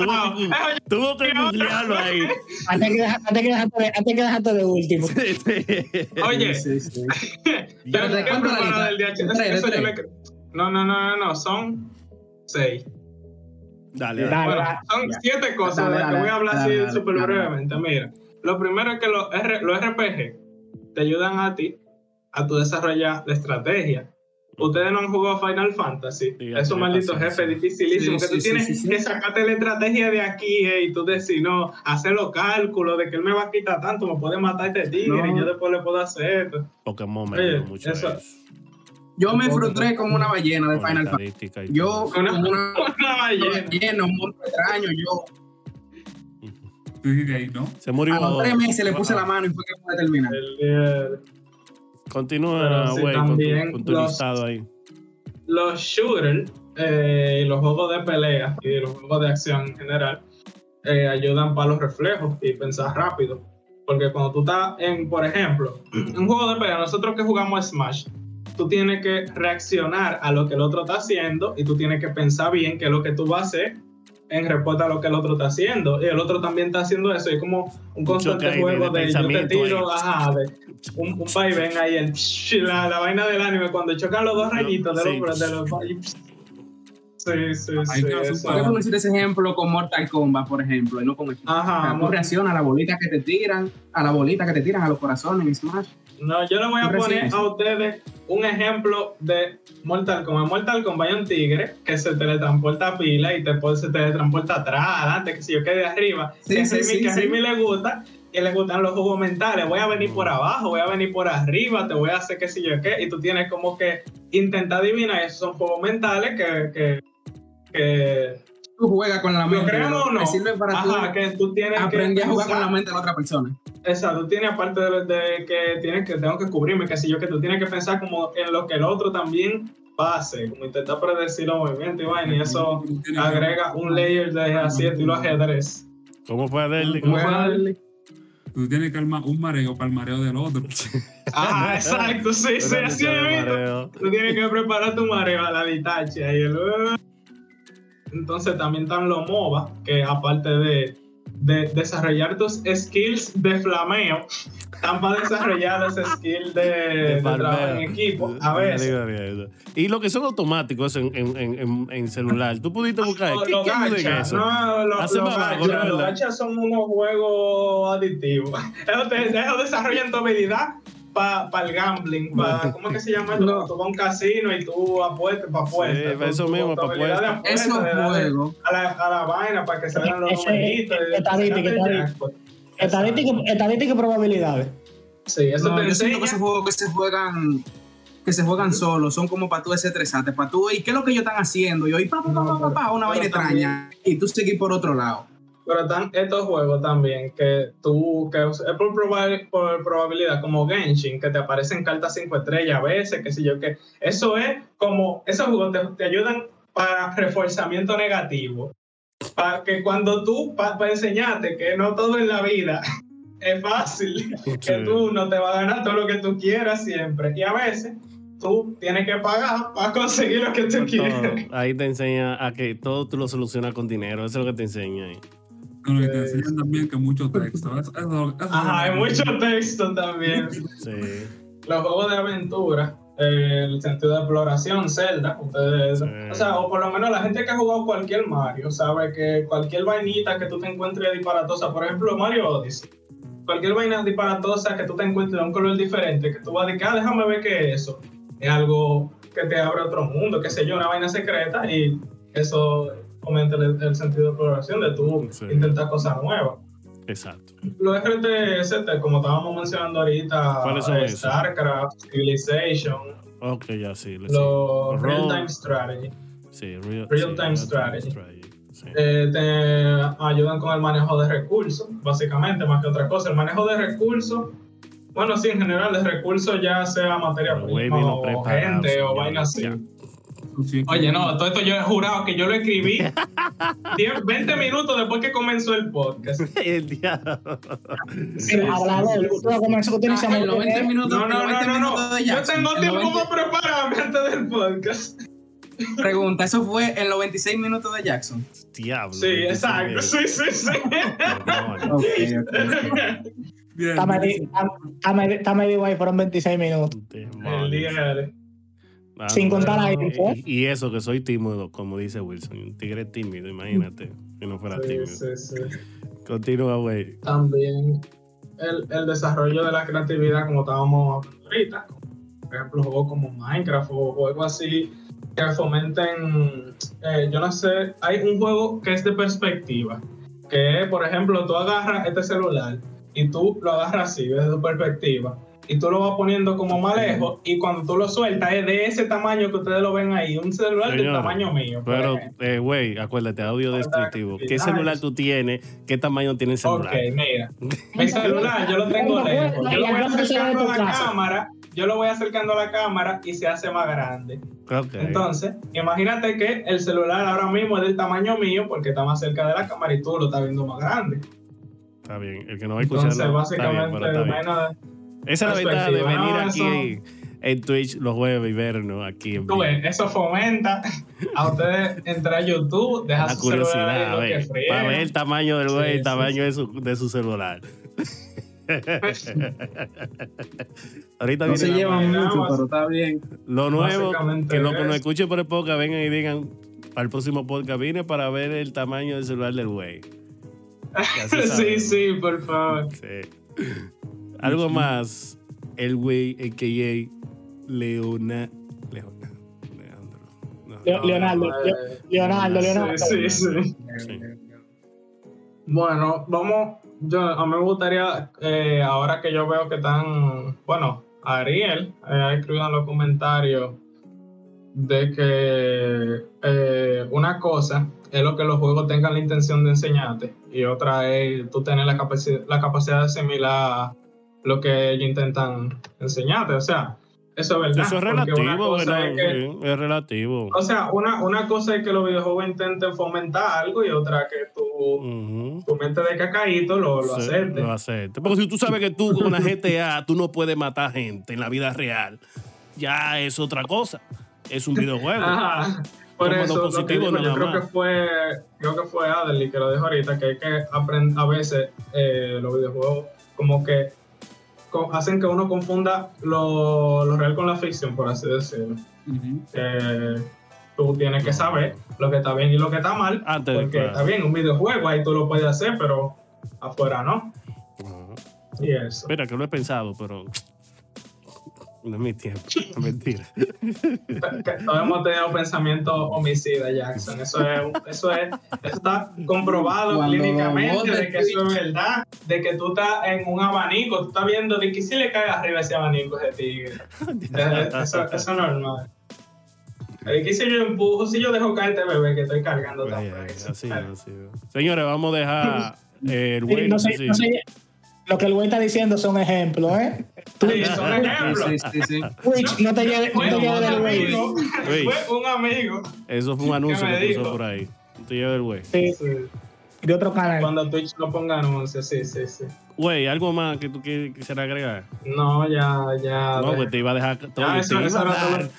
Tuvo que, googlearlo ahí. Antes que deja- antes que dejarte de, último. Sí, sí. Oye, Sí, sí. Pero ¿de ¿qué cuánto la preparado del DH? No, no, no, no, no, son seis. Dale, Dale. Bueno, son siete cosas Dale, de las que voy a hablar dale, así súper brevemente. Mira, lo primero es que los, R- los RPG te ayudan a ti a tu desarrollar de estrategia. Ustedes no han jugado Final Fantasy. Sí, Esos malditos jefes dificilísimos Sí, que tú sí, tienes sí, sí, sí. que sacarte la estrategia de aquí eh, y tú decir, no, hacer los cálculos de que él me va a quitar tanto, me puede matar este tigre No. y yo después le puedo hacer esto. Pokémon me Oye, mucho eso-. Yo me frustré como una ballena de Final Fantasy. Yo, como una Una ballena. un monstruo extraño, yo ahí, ¿no? Se murió. a los tres meses le puse la mano y fue que pude terminar. El, Continúa, Pero sí, güey, con tu, también con tu los- listado ahí. los shooters eh, y los juegos de pelea y los juegos de acción en general eh, ayudan para los reflejos y pensar rápido. Porque cuando tú estás en, por ejemplo, un juego de pelea, nosotros que jugamos Smash, tú tienes que reaccionar a lo que el otro está haciendo y tú tienes que pensar bien qué es lo que tú vas a hacer en respuesta a lo que el otro está haciendo. Y el otro también está haciendo eso. Y es como un constante choque ahí de- juego de de, yo te tiro, ajá, de un, un vaivén ahí, el, la, la vaina del anime, cuando chocan los dos rayitos de Sí. los, de los Sí, sí, sí. Podemos decir ese ejemplo con Mortal Kombat, por ejemplo, y no con Smash. Ajá, O sea, tú reaccionas a la bolita que te tiran, a la bolita que te tiran a los corazones en Smash. No, yo le voy a poner recibes. a ustedes un ejemplo de Mortal Kombat. En Mortal Kombat hay un tigre que se teletransporta a pila y después se teletransporta atrás, adelante, que si yo quede arriba. Sí, que a sí, Rimi- sí, que a. Rimi le gusta, que le gustan los juegos mentales. Voy a venir por abajo, voy a venir por arriba, te voy a hacer qué sé yo qué. Y tú tienes como que intentar adivinar. Esos son juegos mentales que, que, que Tú juegas con la lo mente. creemos o no. Sirve para Ajá, tú que tú tienes aprender que a jugar con la mente de la otra persona. Exacto, tú tienes aparte de, de que tienes que tengo que cubrirme, que si yo que tú tienes que pensar como en lo que el otro también va a hacer, como intentar predecir los movimientos y vaina, y eso agrega un layer de así estilo ajedrez. ¿Cómo fue Adel? ¿Cómo ¿Cómo fue darle? Tú tienes que armar un mareo para el mareo del otro. Ah, exacto, sí, sí, así es. Tú tienes que preparar tu mareo a la ditache y el entonces también están los MOBA, que aparte de, de desarrollar tus skills de flameo, están para desarrollar los skills de, de trabajo en equipo. A veces. Y lo que son automáticos en, en, en, en- celular, tú pudiste buscar. Los- ¿Qué, en gachas, eso? no, ¿no? los gachas son unos juegos adictivos. Ellos, te- ellos desarrollan tu habilidad para el gambling, pa, ¿cómo es que se llama esto? Cuando tú vas a un casino y tú apuestas para apuestas. Sí, para eso mismo, pa' de apuestas. De darle juegos, A la, a la vaina para que salgan los Eso es numeritos. y- estadística, estadística. jackpot. Estadística, y probabilidades. Sí, eso no, te yo siento enseña. que esos juegos que se juegan que se juegan solos, son como para tú desestresarte, para tú, ¿y qué es lo que ellos están haciendo? Y hoy, pa, pa, pa, pa, pa, pa, una vaina extraña, y tú seguir por otro lado. Pero están estos juegos también que tú, que es por, proba- por probabilidad, como Genshin, que te aparecen cartas 5 estrellas a veces, que sé yo qué. Eso es como, esos juegos te, te ayudan para reforzamiento negativo. Para que cuando tú, para enseñarte que no todo en la vida es fácil, que tú no te vas a ganar todo lo que tú quieras siempre. Y a veces tú tienes que pagar para conseguir lo que tú quieres. Ahí te enseña a que todo tú lo solucionas con dinero. Eso es lo que te enseña ahí. Y te enseñan también que mucho texto. Eso, eso- eso- Ajá, hay mucho texto también. Sí. los juegos de aventura, eh, el sentido de exploración, Zelda, ustedes, Sí. o sea, o por lo menos la gente que ha jugado cualquier Mario sabe que cualquier vainita que tú te encuentres disparatosa, por ejemplo Mario Odyssey, cualquier vaina disparatosa que tú te encuentres de un color diferente, que tú vas a decir, ah, déjame ver qué es eso. Es algo que te abre otro mundo, qué sé yo, una vaina secreta y eso aumenta el, el sentido de exploración de tú Sí. intentar cosas nuevas. Exacto. Los RTS, como estábamos mencionando ahorita. StarCraft, Civilization, Ok, ya sí. los Real Time Strategy, Sí, real, Real sí, time strategy. sí. eh, te ayudan con el manejo de recursos, básicamente, más que otra cosa. El manejo de recursos, bueno, sí, en general, de recursos ya sea materia prima o gente o señor. vaina así. Ya. Sí, Oye, no, todo esto yo he jurado que yo lo escribí 10, 20 minutos después que comenzó el podcast. El diablo. Mira, hablador, usted comenzó a utilizar Ah, en los 20 minutos, No, no, no, 20 no, no. Yo tengo tiempo 20 para prepararme antes del podcast. Pregunta, ¿eso fue en los 26 minutos de Jackson? Diablo. Sí, exacto, sí, sí, sí. Bien, Está medi- está- está medi- está medio ahí, fueron 26 minutos. El día de- Ah, Sin contar ahí, no, ¿eh? Y, y eso, que soy tímido, como dice Wilson. Un tigre tímido, imagínate. Que no fuera Sí, tímido. sí, sí. Continúa, güey. También el, el desarrollo de la creatividad, como estábamos hablando ahorita. Por ejemplo, juegos como Minecraft o juegos así que fomenten, eh, yo no sé, hay un juego que es de perspectiva, que por ejemplo, tú agarras este celular y tú lo agarras así, desde tu perspectiva, y tú lo vas poniendo como más lejos, y cuando tú lo sueltas es de ese tamaño que ustedes lo ven ahí, un celular del tamaño mío. Pero, eh, güey, acuérdate, audio descriptivo. ¿Qué celular tú tienes? ¿Qué tamaño tiene el celular? Ok, mira. Mi celular yo lo tengo lejos. Yo lo voy acercando a la cámara, yo lo voy acercando a la cámara y se hace más grande. Ok. Entonces, imagínate que el celular ahora mismo es del tamaño mío porque está más cerca de la cámara y tú lo estás viendo más grande. Está bien. El que no va a escuchar Entonces, no, está bien, básicamente, pero está bien. Esa es la ventaja de venir no, aquí en Twitch los jueves y vernos aquí en tú ves, eso fomenta a ustedes entrar a YouTube, dejar La su celular ahí curiosidad, a ver, para ver el tamaño del güey, Sí, el sí, tamaño sí. De, su, de su celular. Ahorita No se llevan mucho, pero está bien. lo nuevo, que los que nos es. escuchen por el podcast vengan y digan para el próximo podcast vine para ver el tamaño del celular del güey. Sí, sí, por favor. Sí. Algo más, el güey, a.k.a. Leona, Leona, Leandro. No, Leo- no, Leonardo, no, Leonardo, Leonardo. Sí, sí, sí. sí. Bueno, vamos, yo, a mí me gustaría, eh, ahora que yo veo que están, bueno, Ariel eh, ha escrito en los comentarios de que eh, una cosa es lo que los juegos tengan la intención de enseñarte y otra es tú tener la, capaci- la capacidad de asimilar lo que ellos intentan enseñarte. O sea, eso es verdad. Eso es relativo, bueno, es que- sí, es relativo. o sea, una, una cosa es que los videojuegos intenten fomentar algo y otra que tú, Ujú. tu mente de cacaíto lo, lo Sí, acepte. Lo acepte. Porque si tú sabes que tú con una GTA tú no puedes matar gente en la vida real, ya es otra cosa. Es un videojuego. Ajá. Por Como eso, lo que yo creo más. que fue, creo que fue Adeli que lo dijo ahorita, que hay que aprender a veces eh, los videojuegos como que hacen que uno confunda lo, lo real con la ficción, por así decirlo. Eh, tú tienes que saber lo que está bien y lo que está mal, Antes porque claro. está bien, un videojuego ahí tú lo puedes hacer, pero afuera no. Y eso. Espera, que lo he pensado, pero no es mi tiempo. No, mentira. todos hemos tenido pensamientos homicidas, Jackson. Eso es, eso es, eso está comprobado Cuando clínicamente de que eso es verdad, de que tú estás en un abanico, tú estás viendo de que si le cae arriba ese abanico ese tigre. Eh, Eso, eso es normal. De que si yo empujo, si yo dejo caer este bebé que estoy cargando tan. Señores, vamos a dejar eh, el Sí, güey. no sé, sí. no sé, lo que el güey está diciendo son ejemplos, ¿eh? Sí, son ejemplos. Sí, sí, sí. Twitch, no te lleves no lleves del güey. fue un amigo. Eso fue un anuncio me que puso por ahí. Te lleva el güey. Sí, Sí. de otro canal. Cuando Twitch no ponga anuncios, sí, sí, sí. Güey, ¿algo más que tú quisieras agregar? No, ya, ya. No, pues te iba a dejar todo. Ya, te eso- iba eso a era todo. dar.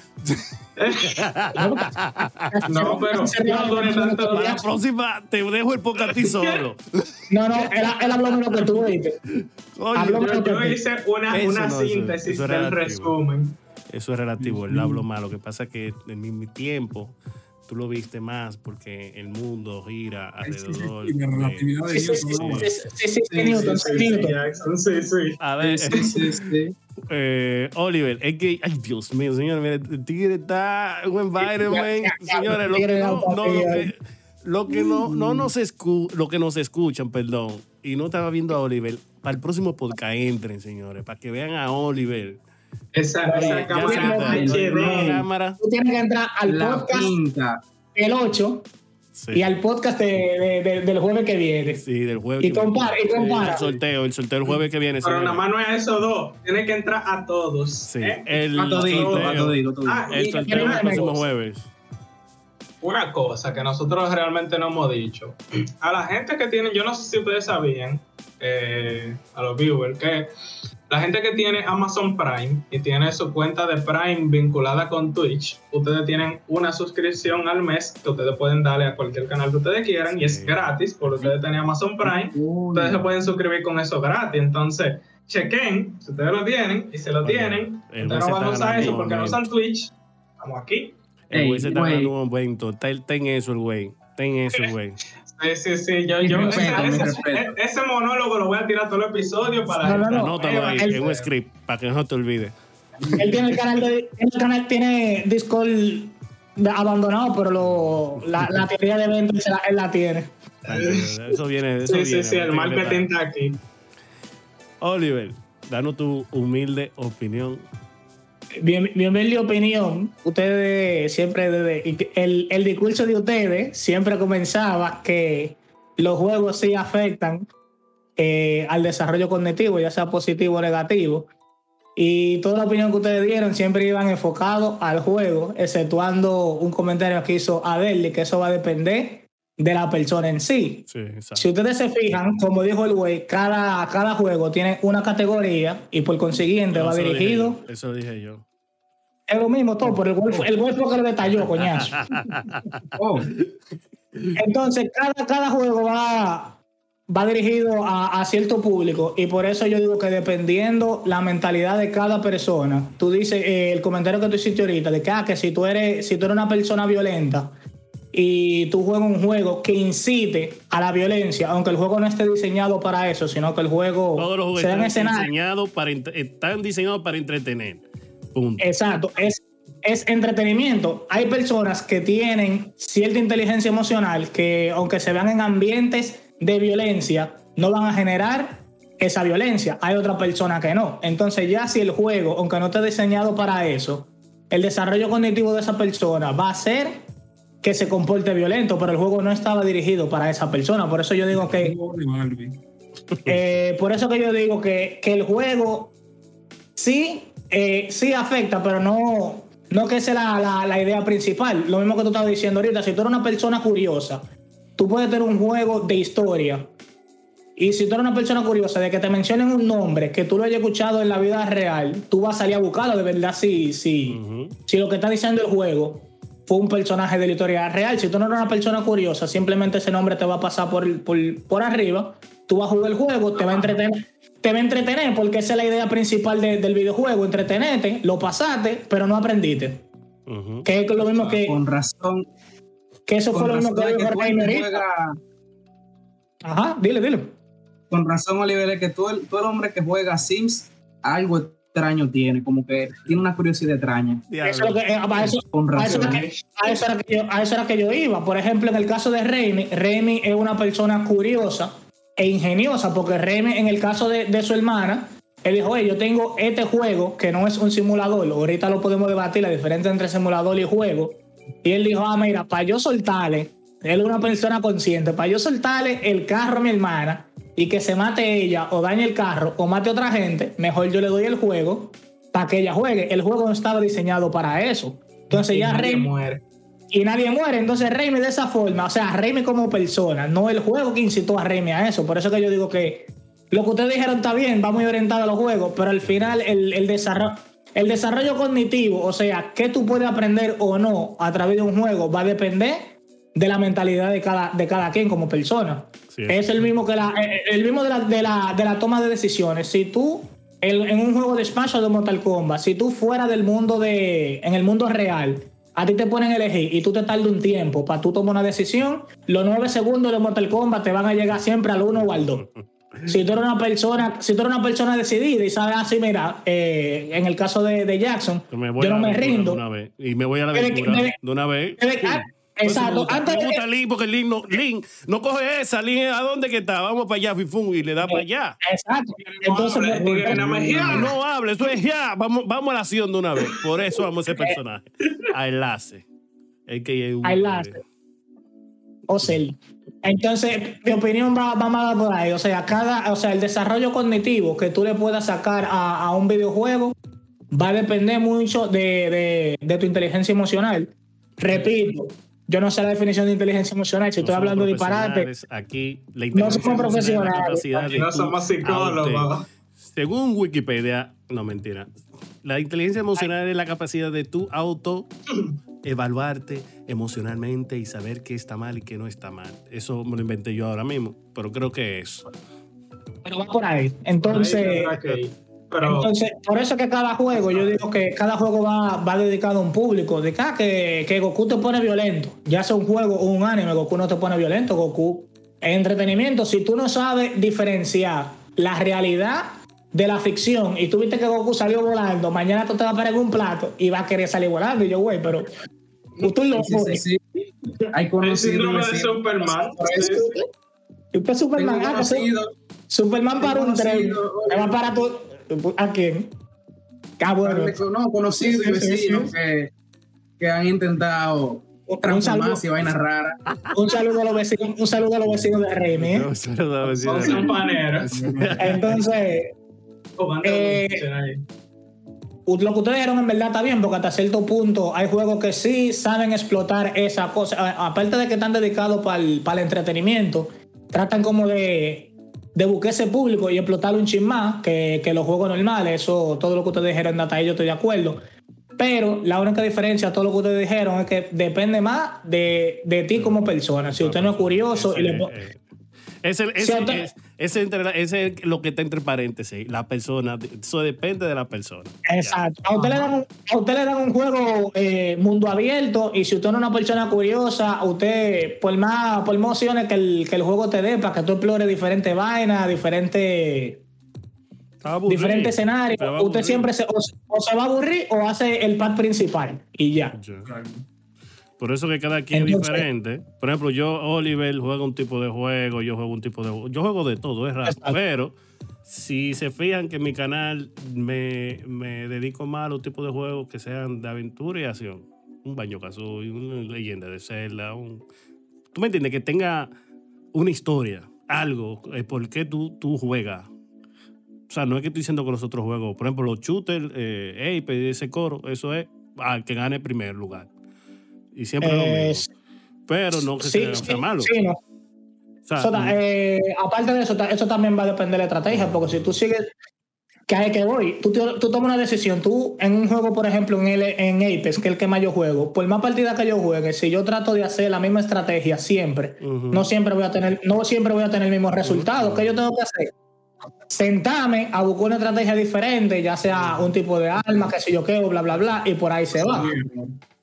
No, pero no dure tanto La próxima te dejo el podcast a ti solo. No, no, él, él habló menos que tú, Habló Yo, yo hice una, Eso una no, síntesis eso es del relativo. resumen. Eso es relativo, él hablo malo. Lo que pasa es que en mi, mi tiempo tú lo viste más porque el mundo gira alrededor. La Sí, Dios. sí, sí, ¿no? sí, sí, Newton. A ver, Sí, sí, sí. eh, Oliver, es que, ay Dios mío, señor, mire, el tigre está un environment, señores, lo que no, no, lo que, lo que no, no nos escu, lo que nos escuchan, perdón, y no estaba viendo a Oliver, para el próximo podcast entren, señores, para que vean a Oliver. Esa, Oye, esa cámara HD. Tú tienes que entrar al La podcast pinta. el 8 Sí. y al podcast de- de- de- del jueves que viene. Sí, del jueves. Y que compara, y compara. El sorteo, el sorteo el jueves que viene. Pero nada más no es esos dos. Tiene que entrar a todos. Sí, ¿eh? el A todito, a todito. Ah, el y- sorteo el Una próximo cosa. jueves. Una cosa que nosotros realmente no hemos dicho. A la gente que tiene, yo no sé si ustedes sabían, eh, a los viewers, que la gente que tiene Amazon Prime y tiene su cuenta de Prime vinculada con Twitch, ustedes tienen una suscripción al mes que ustedes pueden darle a cualquier canal que ustedes quieran y es gratis por ustedes tener Amazon Prime. Uy. Ustedes se pueden suscribir con eso gratis. Entonces, chequen si ustedes lo tienen y si lo Oye, tienen, el ustedes güey no se van a está usar eso porque no usan Twitch. Estamos aquí. El güey Ey, se está dando un momento. Ten, ten eso, el güey. Ten eso, güey. Sí, sí, sí. Yo, respeto, ese, monólogo lo voy a tirar todo el episodio para. No, no, no. Anótalo ahí el- en un script para que no te olvides. Él tiene el canal de el canal tiene Discord abandonado, pero lo, la, la teoría de ventas él la tiene. Eso viene. Eso Sí, sí, viene, sí. El marketing está aquí. Oliver, danos tu humilde opinión. Bien, bien, mi opinión, ustedes siempre, el, el discurso de ustedes siempre comenzaba que los juegos sí afectan eh, al desarrollo cognitivo, ya sea positivo o negativo. Y toda la opinión que ustedes dieron siempre iban enfocados al juego, exceptuando un comentario que hizo Adeli, que eso va a depender de la persona en sí. Sí, exacto. Si ustedes se fijan, como dijo el güey, cada, cada juego tiene una categoría y por consiguiente va dije dirigido. yo, Eso lo dije yo. Es lo mismo todo, pero el güey, fue- el güey fue que lo detalló, coñazo. Oh, Entonces, cada, cada juego va, va dirigido a, a cierto público y por eso yo digo que dependiendo la mentalidad de cada persona, tú dices, eh, el comentario que tú hiciste ahorita, de que, ah, que si tú eres, si tú eres una persona violenta y tú juegas un juego que incite a la violencia, aunque el juego no esté diseñado para eso, sino que el juego Todos los juegos están escenario. diseñados para, están diseñados para entretener. Punto. Exacto, es, es entretenimiento. Hay personas que tienen cierta inteligencia emocional que, aunque se vean en ambientes de violencia, no van a generar esa violencia. Hay otra persona que no. Entonces, ya si el juego, aunque no esté diseñado para eso, el desarrollo cognitivo de esa persona va a ser que se comporte violento, pero el juego no estaba dirigido para esa persona. Por eso yo digo que eh, por eso que yo digo que, que el juego sí, eh, sí afecta, pero no, no que esa es la, la- la idea principal. Lo mismo que tú estabas diciendo ahorita, si tú eres una persona curiosa, tú puedes tener un juego de historia. Y si tú eres una persona curiosa de que te mencionen un nombre que tú lo hayas escuchado en la vida real, tú vas a salir a buscarlo de verdad si, si, Ujú. si lo que está diciendo el juego fue un personaje de la historia real. Si tú no eres una persona curiosa, simplemente ese nombre te va a pasar por, por, por arriba. Tú vas a jugar el juego, te va a entretener. Te va a entretener porque esa es la idea principal de- del videojuego, entretenerte, lo pasaste, pero no aprendiste. Que es lo mismo que, con razón. que eso fue lo mismo que que tú juega- Ajá, dile, dile. con razón, Oliver, es que el, todo el hombre que juega Sims algo extraño tiene, como que tiene una curiosidad extraña. Diablo. Eso es lo que, eh, a eso, Con a eso razón. era que- a eso era que yo, a eso era que yo iba. Por ejemplo, en el caso de Remy, Remy es una persona curiosa e ingeniosa, porque Remy, en el caso de, de su hermana, él dijo, oye, yo tengo este juego que no es un simulador, ahorita lo podemos debatir, la diferencia entre simulador y juego. Y él dijo, ah, mira, para yo soltarle, él es una persona consciente, para yo soltarle el carro a mi hermana y que se mate ella o dañe el carro o mate a otra gente, mejor yo le doy el juego para que ella juegue. El juego no estaba diseñado para eso. Entonces Y ya nadie Remy muere. y nadie muere. Entonces Raimi de esa forma, o sea, Raimi como persona, no el juego que incitó a Raimi a eso. Por eso que yo digo que lo que ustedes dijeron está bien, va muy orientado a los juegos, pero al final el, el desarrollo, el desarrollo cognitivo, o sea, qué tú puedes aprender o no a través de un juego, va a depender de la mentalidad de cada, de cada quien como persona. Sí, es el mismo que la, eh, el mismo de la, de la, de la toma de decisiones. Si tú el- en un juego de Smash o de Mortal Kombat, si tú fuera del mundo de, en el mundo real, a ti te ponen a elegir y tú te tardas un tiempo para tú tomar una decisión, los nueve segundos de Mortal Kombat te van a llegar siempre al uno o al dos. Si tú eres una persona, si tú eres una persona decidida y sabes así, mira, eh, en el caso de, de Jackson, Yo no me rindo. De una vez. Y me voy a la debe- de una vez. Sí. Exacto. Me gusta, Antes me de- gusta Link porque Link no, Link no coge esa. Link, ¿a dónde que está? Vamos para allá, Fifun, y le da para allá. Exacto. Entonces, hable. No hable, eso es ya. Vamos, vamos a la acción de una vez. Por eso vamos a ese personaje. A enlace. Es que A enlace. o Cell. Entonces, mi opinión va, va más por ahí. O sea, cada, o sea, el desarrollo cognitivo que tú le puedas sacar a, a un videojuego va a depender mucho de, de- de tu inteligencia emocional. Repito, yo no sé la definición de inteligencia emocional. Si estoy hablando de disparate, Aquí, la No somos inteligencia emocional es la profesionales. No somos psicólogos. Según Wikipedia, no mentira. La inteligencia emocional es la capacidad de tú auto evaluarte emocionalmente y saber qué está mal y qué no está mal. Eso me lo inventé yo ahora mismo, pero creo que es. pero va por ahí. Entonces. Pero Entonces, por eso que cada juego, yo digo que cada juego va, va dedicado a un público. De acá que, que Goku te pone violento. Ya sea un juego o un anime, Goku no te pone violento. Goku es entretenimiento. Si tú no sabes diferenciar la realidad de la ficción y tú viste que Goku salió volando, mañana tú te vas a parar en un plato y vas a querer salir volando. Y yo, güey, pero tú lo Sí, sí, sí. Hay el conocido síndrome de Superman. Por eso, sí, sí. ¿Y qué Superman? Ah, Superman para un tren. va para tu. ¿A quién? Ah, bueno. No, conocidos Sí, y vecinos sí. que, que han intentado Un saludo, y vainas raras. un saludo a los vecinos, un saludo a los vecinos de Remy. ¿eh? No, se lo daba Son decir. campaneros. Entonces, Eh, lo que ustedes dijeron en verdad está bien, porque hasta cierto punto hay juegos que sí saben explotar esa cosa. A- Aparte de que están dedicados para el, entretenimiento, tratan como de, de buscar ese público y explotar un chin más que, que los juegos normales. Eso, todo lo que ustedes dijeron hasta ahí yo estoy de acuerdo. Pero la única diferencia a todo lo que ustedes dijeron es que depende más de, de ti como persona. Si usted no es curioso y le es- ese entre- ese es lo que está entre paréntesis. La persona, eso depende de la persona. Exacto. A usted, le dan un, a usted le dan un juego eh, mundo abierto y si usted no es una persona curiosa, usted, por más, por más opciones que el, que el juego te dé para que tú explores diferentes vainas, diferentes, diferentes escenarios, usted siempre se, o, o se va a aburrir o hace el pad principal y ya. Ya. Por eso que cada quien es diferente. Por ejemplo, yo, Oliver, juega un tipo de juego, yo juego un tipo de juego. Yo juego de todo, es raro. Exacto. Pero si se fijan que en mi canal me, me dedico más a los tipos de juegos que sean de aventura y acción. Un baño Kazooie, una leyenda de Zelda, un... ¿Tú me entiendes? Que tenga una historia, algo, el por qué tú, tú juegas. O sea, no es que estoy diciendo con los otros juegos. Por ejemplo, los shooters, eh, Ape, ese coro, eso es al que gane primer lugar. Y siempre lo mismo. Pero no que sí, sea, sí, sea malo. sí, no. O sea, Eso ta- eh, aparte de eso, eso también va a depender de la estrategia, porque si tú sigues, que hay que voy, tú, tú tomas una decisión, tú en un juego, por ejemplo, en, el, en Apex, que es el que más yo juego, por más partidas que yo juegue, si yo trato de hacer la misma estrategia siempre, no siempre voy a tener, no siempre voy a tener el mismo resultado. ¿Qué yo tengo que hacer? Sentarme a buscar una estrategia diferente, ya sea un tipo de arma, que sé yo qué, o bla, bla, bla, y por ahí se va.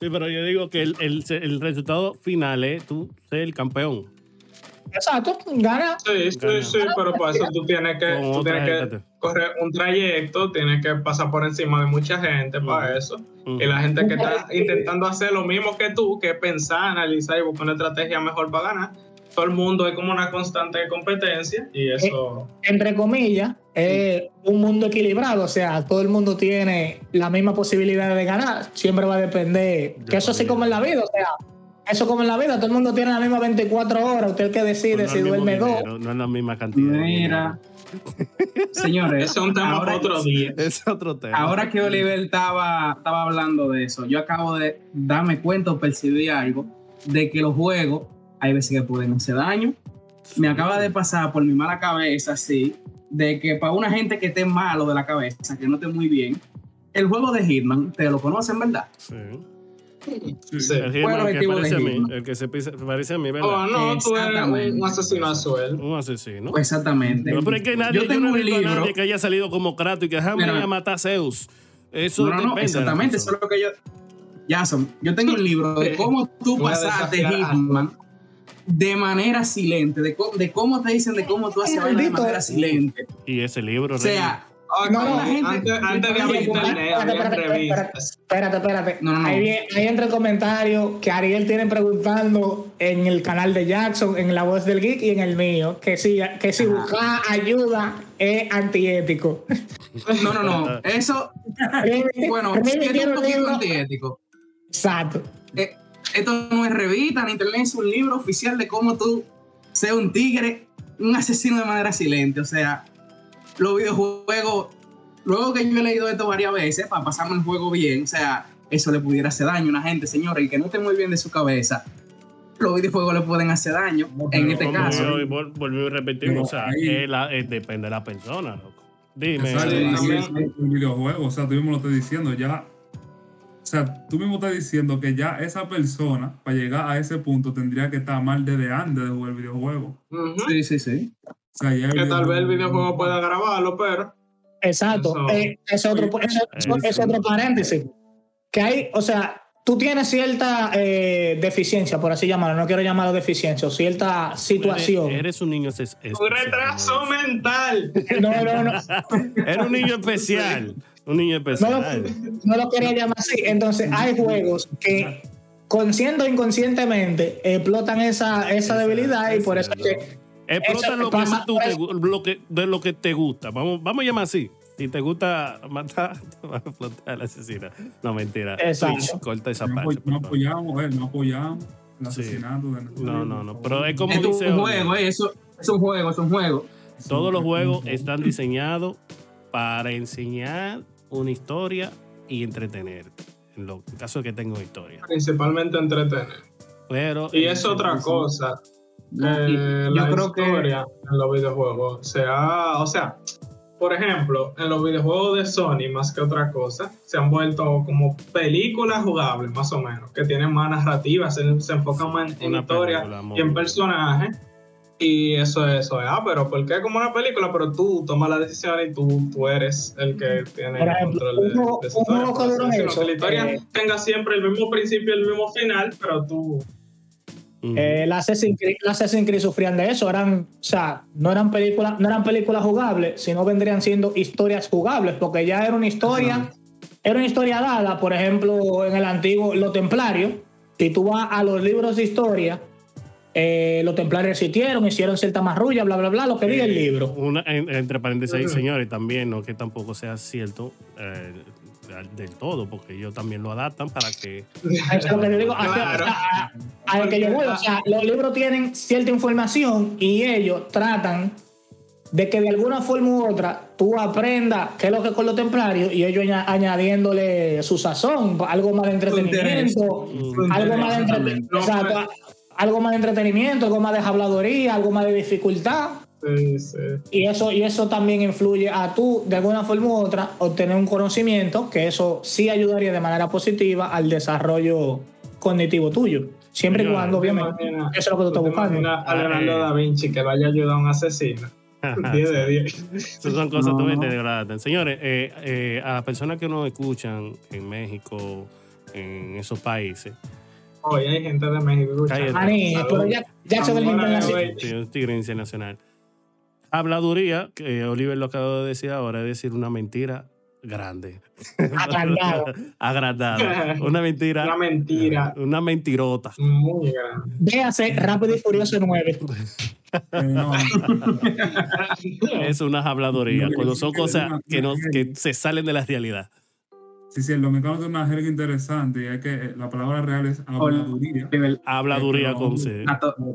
Sí, pero yo digo que el, el- el resultado final es tú ser el campeón. Exacto, gana. Sí, sí, sí, pero para eso tú tienes que, tú tienes que correr un trayecto, tienes que pasar por encima de mucha gente para eso. Y la gente que está intentando hacer lo mismo que tú, que es pensar, analizar y buscar una estrategia mejor para ganar, todo el mundo es como una constante competencia y eso... entre comillas, es un mundo equilibrado, o sea, todo el mundo tiene la misma posibilidad de ganar, siempre va a depender, que eso sí como en la vida, o sea, eso como en la vida, todo el mundo tiene las mismas 24 horas, usted que decide no si duerme dos, No es la misma cantidad. de Mira, señores, Ese es un tema ahora, para otro día. Es otro tema. ahora que Oliver estaba, estaba hablando de eso, yo acabo de darme cuenta o percibir algo de que los juegos hay veces que pueden hacer daño. Me acaba de pasar por mi mala cabeza, así, de que para una gente que esté malo de la cabeza, que no esté muy bien, el juego de Hitman, te lo conocen, ¿verdad? Sí. Sí. El Fue el Hitman que objetivo parece a de mí, el que se pisa- parece a mí, ¿verdad? Oh, no, tú eres un asesino a sueldo. Un asesino. Pues exactamente. No, pero es que nadie, yo yo, tengo no un he visto a nadie que haya salido como Kratos y que déjame Mira. ir a matar a Zeus. Eso No, no, no, depende exactamente, eso es lo que yo. Jason, yo tengo un libro de cómo tú Voy pasaste Hitman de manera silente, de, cómo te dicen de cómo tú haces de manera silente. Y ese libro, O sea, Ah, No, no, antes, gente- antes de Espérate, espérate. No, no, no. Ahí, ahí entra el comentario que Ariel tiene preguntando en el canal de Jackson, en La Voz del Geek y en el mío, que si, que si buscar ayuda es antiético. no, no, no. Eso, bueno, sí es un poquito libro- antiético. Exacto. Eh, esto no es revista ni internet, es un libro oficial de cómo tú ser un tigre, un asesino de manera silente. O sea, los videojuegos, luego que yo he leído esto varias veces para pasarme el juego bien, o sea, eso le pudiera hacer daño a una gente, señores, y que no esté muy bien de su cabeza. Los videojuegos le pueden hacer daño, No, en este caso. volví a repetir, Pero o sea, ahí- es la- es- depende de la persona, loco. Dime. Sí, y sí, es un videojuego, o sea, tú mismo lo estás diciendo, ya. O sea, tú mismo estás diciendo que ya esa persona, para llegar a ese punto, tendría que estar mal desde antes de jugar el videojuego. Sí, sí, sí. O sea, ya Que tal vez el videojuego pueda grabarlo, pero Exacto. Eso- Eh, es, otro, es otro paréntesis. Que hay, o sea, tú tienes cierta eh, deficiencia, por así llamarlo, no quiero llamarlo deficiencia, o cierta situación. Eres, eres un niño es- especial. un retraso mental. No, no, no. Eres un niño especial. Un niño No lo, especial. no lo quería llamar así. Entonces, hay juegos que, consciente o inconscientemente, explotan esa, esa debilidad y por eso es que. Explota Eso lo que pasa más tú te lo que, de lo que te gusta. Vamos, vamos a llamar así. Si te gusta matar, te va a explotar al asesino. No, mentira. Exacto. Twitch, corta esa no, parte. no apoyamos, eh, no apoyamos el Sí. asesinato de No, no, no. Pero es como Es dice un juego, eh, eso es un juego, es un juego. todos los juegos están diseñados para enseñar una historia y entretener. En lo en caso de que tenga una historia. Principalmente entretener. Pero Y es otra cosa. No, y que yo la creo que- historia en los videojuegos se ha, o sea, por ejemplo, en los videojuegos de Sony, más que otra cosa, se han vuelto como películas jugables, más o menos, que tienen más narrativas, se, se enfocan más en, en Una historia película, y en personajes. Y eso es, eso es, ah, pero ¿por qué como una película? Pero tú tomas la decisión y tú, tú eres el que tiene Por el control de, un juego- de esa historia. eso, que la historia eh, tenga siempre el mismo principio y el mismo final, pero tú. Eh, las Assassin's Creed, las Assassin's Creed sufrían de eso, eran, o sea, no eran películas, no eran películas jugables, sino vendrían siendo historias jugables, porque ya era una historia, era una historia dada, por ejemplo, en el antiguo Los Templarios, si tú vas a los libros de historia, eh, los templarios existieron, hicieron cierta marrulla, bla, bla, bla, lo que diga el libro. Una, en- entre paréntesis, Ujú. señores, también, no que tampoco sea cierto eh, del- todo, porque ellos también lo adaptan para que. Es lo que yo digo, a- Claro. a, a- a lo que yo voy, o sea, los libros tienen cierta información y ellos tratan de que de alguna forma u otra tú aprendas qué es lo que es con los templarios y ellos aña- añadiéndole su sazón, algo más de entretenimiento, algo más de entretenimiento, pues- algo más de entretenimiento, algo más de habladoría, algo más de dificultad. Sí, sí. Y eso, y eso también influye a tú, de alguna forma u otra, obtener un conocimiento, que eso sí ayudaría de manera positiva al desarrollo cognitivo tuyo. Siempre y cuando, ¿Te obviamente, eso es lo que tú estás te buscando. a Leonardo da Vinci que vaya a ayudar a un asesino? 10 de 10. Esas son cosas No. totalmente degradadas. Señores, eh, eh, a las personas que nos escuchan en México, en esos países, Hoy hay gente de México escuchando. Maní, pero ya, ya se internacional. un tigre nacional. Habladuría, que Oliver lo acaba de decir ahora, es decir, una mentira grande. Agrandada. Agrandada. Una mentira. Una mentira Una mentirota. muy grande. Véase Rápido y Furioso 9. Eh, no, Es una habladuría. Cuando son cosas que, no, que se salen de la realidad. Sí, sí, el dominicano tiene una jerga interesante y es que eh, la palabra real es habladuría. Oliver, Habladuría Pero- con C.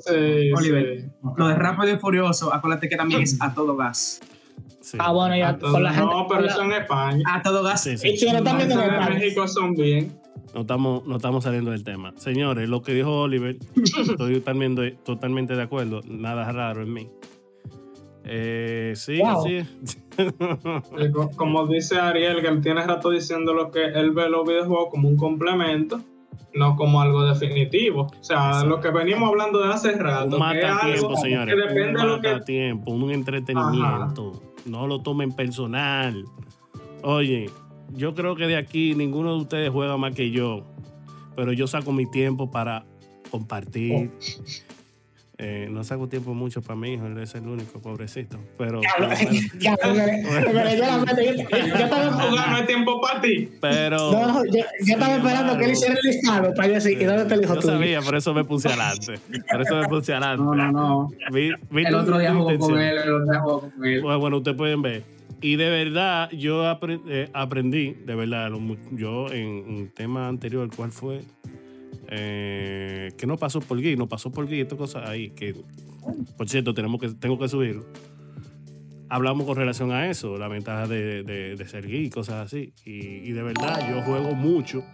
Sí, Oliver. sí. Lo de Rápido y Furioso, acuérdate que también es a todo gas. Sí. Ah, bueno, ya A todos- con la gente. no, pero la- eso en España. A todo gas. Sí, sí. Y también en. México son bien. No estamos, no estamos saliendo del tema. Señores, lo que dijo Oliver, estoy totalmente, totalmente de acuerdo. Nada raro en mí. Eh, sí, Wow. sí. Eh, co- Como dice Ariel, que él tiene rato diciendo lo que él ve los videojuegos como un complemento, no como algo definitivo. O sea, lo que venimos hablando de hace rato, un que es matatiempo, algo señores. que depende de un lo que matatiempo, un entretenimiento. No lo tomen personal. Oye, yo creo que de aquí ninguno de ustedes juega más que yo pero yo saco mi tiempo para compartir. Eh, no saco tiempo mucho para mi hijo, él es el único, pobrecito. Pero. Yo no hay tiempo para ti. Pero. No, yo, yo estaba esperando que él hiciera el listado para yo decir, ¿y dónde está el hijo Yo sabía, por eso me puse adelante. Por eso me puse adelante. No, no, no. Vi- vi El otro día jugó con él, el otro día jugó con él. Bueno, bueno, ustedes pueden ver. Y de verdad, yo apre- eh, aprendí, de verdad, yo en un tema anterior, ¿cuál fue? Eh, que no pasó por Gui, no pasó por Gui, estas cosas ahí, que por cierto, tenemos que, tengo que subirlo. Hablamos con relación a eso, la ventaja de, de- de ser Gui, cosas así. Y, y de verdad, yo juego mucho,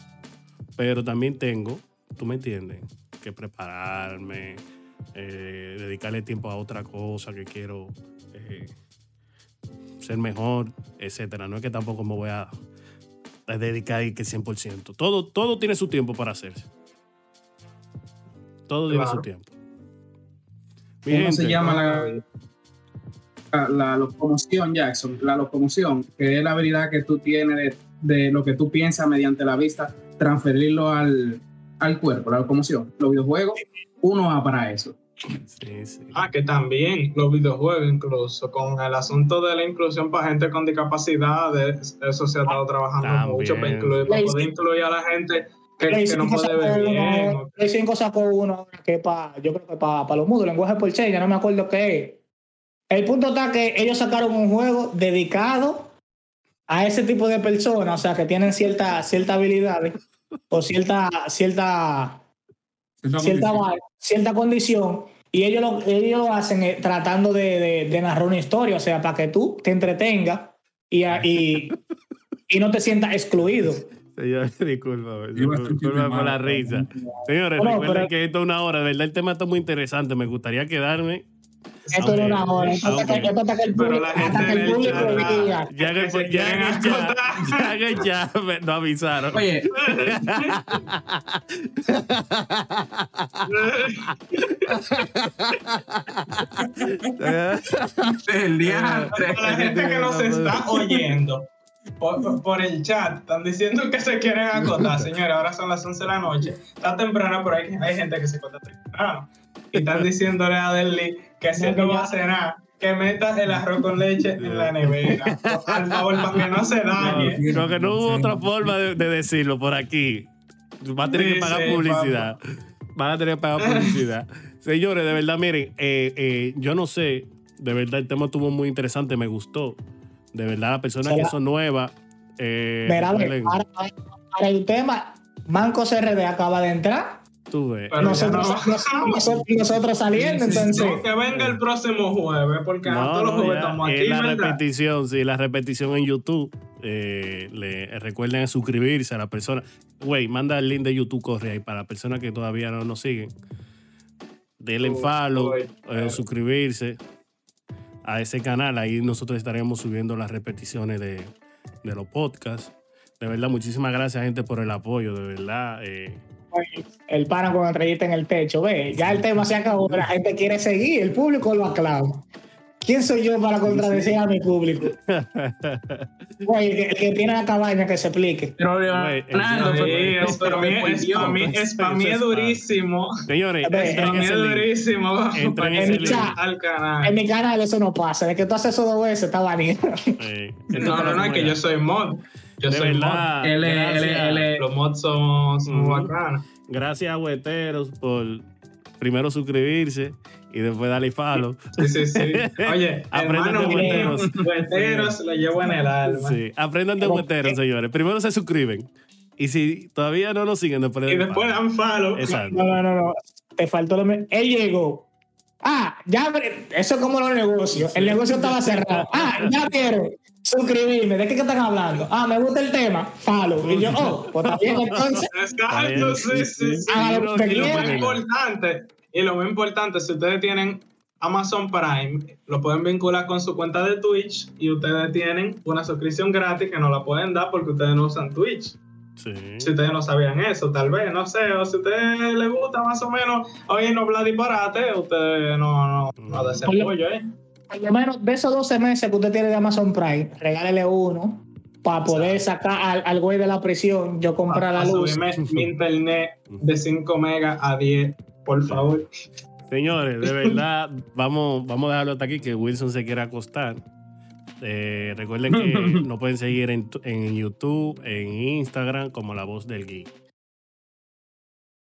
pero también tengo, tú me entiendes, que prepararme, eh, dedicarle tiempo a otra cosa que quiero. eh, ser mejor, etcétera. No es que tampoco me voy a, dedicar que 100%. Todo, todo tiene su tiempo para hacerse. Todo tiene Claro. su tiempo. Mi ¿Cómo se llama la, la, la locomoción, Jackson? La locomoción, que es la habilidad que tú tienes de, de lo que tú piensas mediante la vista, transferirlo al, al cuerpo, la locomoción. Los videojuegos, uno va para eso. Sí, sí. Ah, que también los videojuegos, incluso con el asunto de la inclusión para gente con discapacidades, eso se ha estado trabajando También. mucho para, incluir, para poder incluir a la gente Play que no 5 puede sacó bien. uno, o- Play 5 sacó uno ahora que pa, yo creo que para los mudos, lenguaje por señas, no me acuerdo qué es. El punto está que ellos sacaron un juego dedicado a ese tipo de personas, o sea, que tienen cierta, cierta habilidades o cierta, cierta, Cierta cierta, cierta condición, y ellos lo, ellos lo hacen eh, tratando de, de- de narrar una historia, o sea, para que tú te entretengas y, y, y no te sientas excluido. Señor, disculpa, por la risa. Señores, No, recuerden pero- que esto es una hora. De verdad, el tema está muy interesante. Me gustaría quedarme. Esto es una hora. Esto Ah, hasta que- ok. esto hasta que el Pero público, la gente hasta que en el el público chat, diga. Ya que, ya, ya, ya que ya me- nos avisaron. Oye, el día Para la gente que nos está oyendo por, por el chat, están diciendo que se quieren acotar, señores. Ahora son las 11 de la noche. Está temprano, pero hay, hay gente que se acota temprano. Y están diciéndole a Deli que si él no va a cenar, que meta el arroz con leche en la nevera. Al favor, para que no se dañe. Creo que no hubo otra forma de, de decirlo por aquí. Va a tener que Sí, pagar sí, publicidad. Van a tener que pagar publicidad. Señores, de verdad, miren, eh, eh, yo no sé, de verdad el tema estuvo muy interesante, me gustó. De verdad, las personas que son nuevas. Eh, Verá, ahora, ahora el tema, Manco CRD acaba de entrar. tú ves. Pero Nosotros, no. nosotros, nosotros saliendo, Sí, sí, entonces. No, que venga el próximo jueves, porque No, todos los no, jueves ya, estamos es aquí. la ¿verdad? repetición, sí, la repetición en YouTube. Eh, le, recuerden suscribirse a la persona. Güey, manda el link de YouTube, corre ahí para las personas que todavía no nos siguen. Denle Uy, follow, eh, suscribirse a ese canal. Ahí nosotros estaremos subiendo las repeticiones de, de los podcasts. De verdad, muchísimas gracias, gente, por el apoyo. De verdad. eh, El pana con estrellita en el techo, ve, ya el tema se acabó, la gente quiere seguir, el público lo aclama. ¿Quién soy yo para contradecir a mi público? Güey, el, que- el que tiene la cabaña que se explique. Pero Leonardo, Sí, pero- es, para mí, por es, Dios. para mí, es, para mí es durísimo. señores, Para en mí es durísimo. En para En canal. mi canal eso no pasa, de que tú haces eso dos veces, está vanido. Eh, No, no, no, es que yo soy mod. Yo De soy verdad. Él es- él es- gracias. él es- mod. Los mods son, son bacanos. Gracias a Hueteros por primero suscribirse y después darle follow. Sí, sí, sí. Oye, Aprendan de hueteros. hueteros lo llevo en el alma. Sí, aprendan de Hueteros, señores. Primero se suscriben. Y si todavía no nos siguen, después Y después dan follow. Exacto. No, no, no, no. Te faltó lo me- Él llegó. Ah, ya, eso es como los negocios. El negocio estaba cerrado. Ah, ya quiero suscribirme. ¿De qué que están hablando? Ah, me gusta el tema. Follow. Y yo, oh, pues también entonces. Exacto, sí, sí, sí. Ah, no, lo Y lo más importante, y lo más importante, si ustedes tienen Amazon Prime, lo pueden vincular con su cuenta de Twitch y ustedes tienen una suscripción gratis que no la pueden dar porque ustedes no usan Twitch. Sí. Si ustedes no sabían eso, tal vez, no sé, o si a ustedes les gusta más o menos oye no hablar disparate, ustedes no, no, no desarrollo, ¿eh? Por lo menos de esos 12 meses que usted tiene de Amazon Prime, regálele uno para poder sacar al, al güey de la prisión, yo comprar la luz. Subirme mi internet de 5 megas a 10, por favor. Señores, de verdad, vamos, vamos a dejarlo hasta aquí, que Wilson se quiera acostar. Eh, recuerden que nos pueden seguir en, en YouTube, en Instagram, como La Voz del Geek.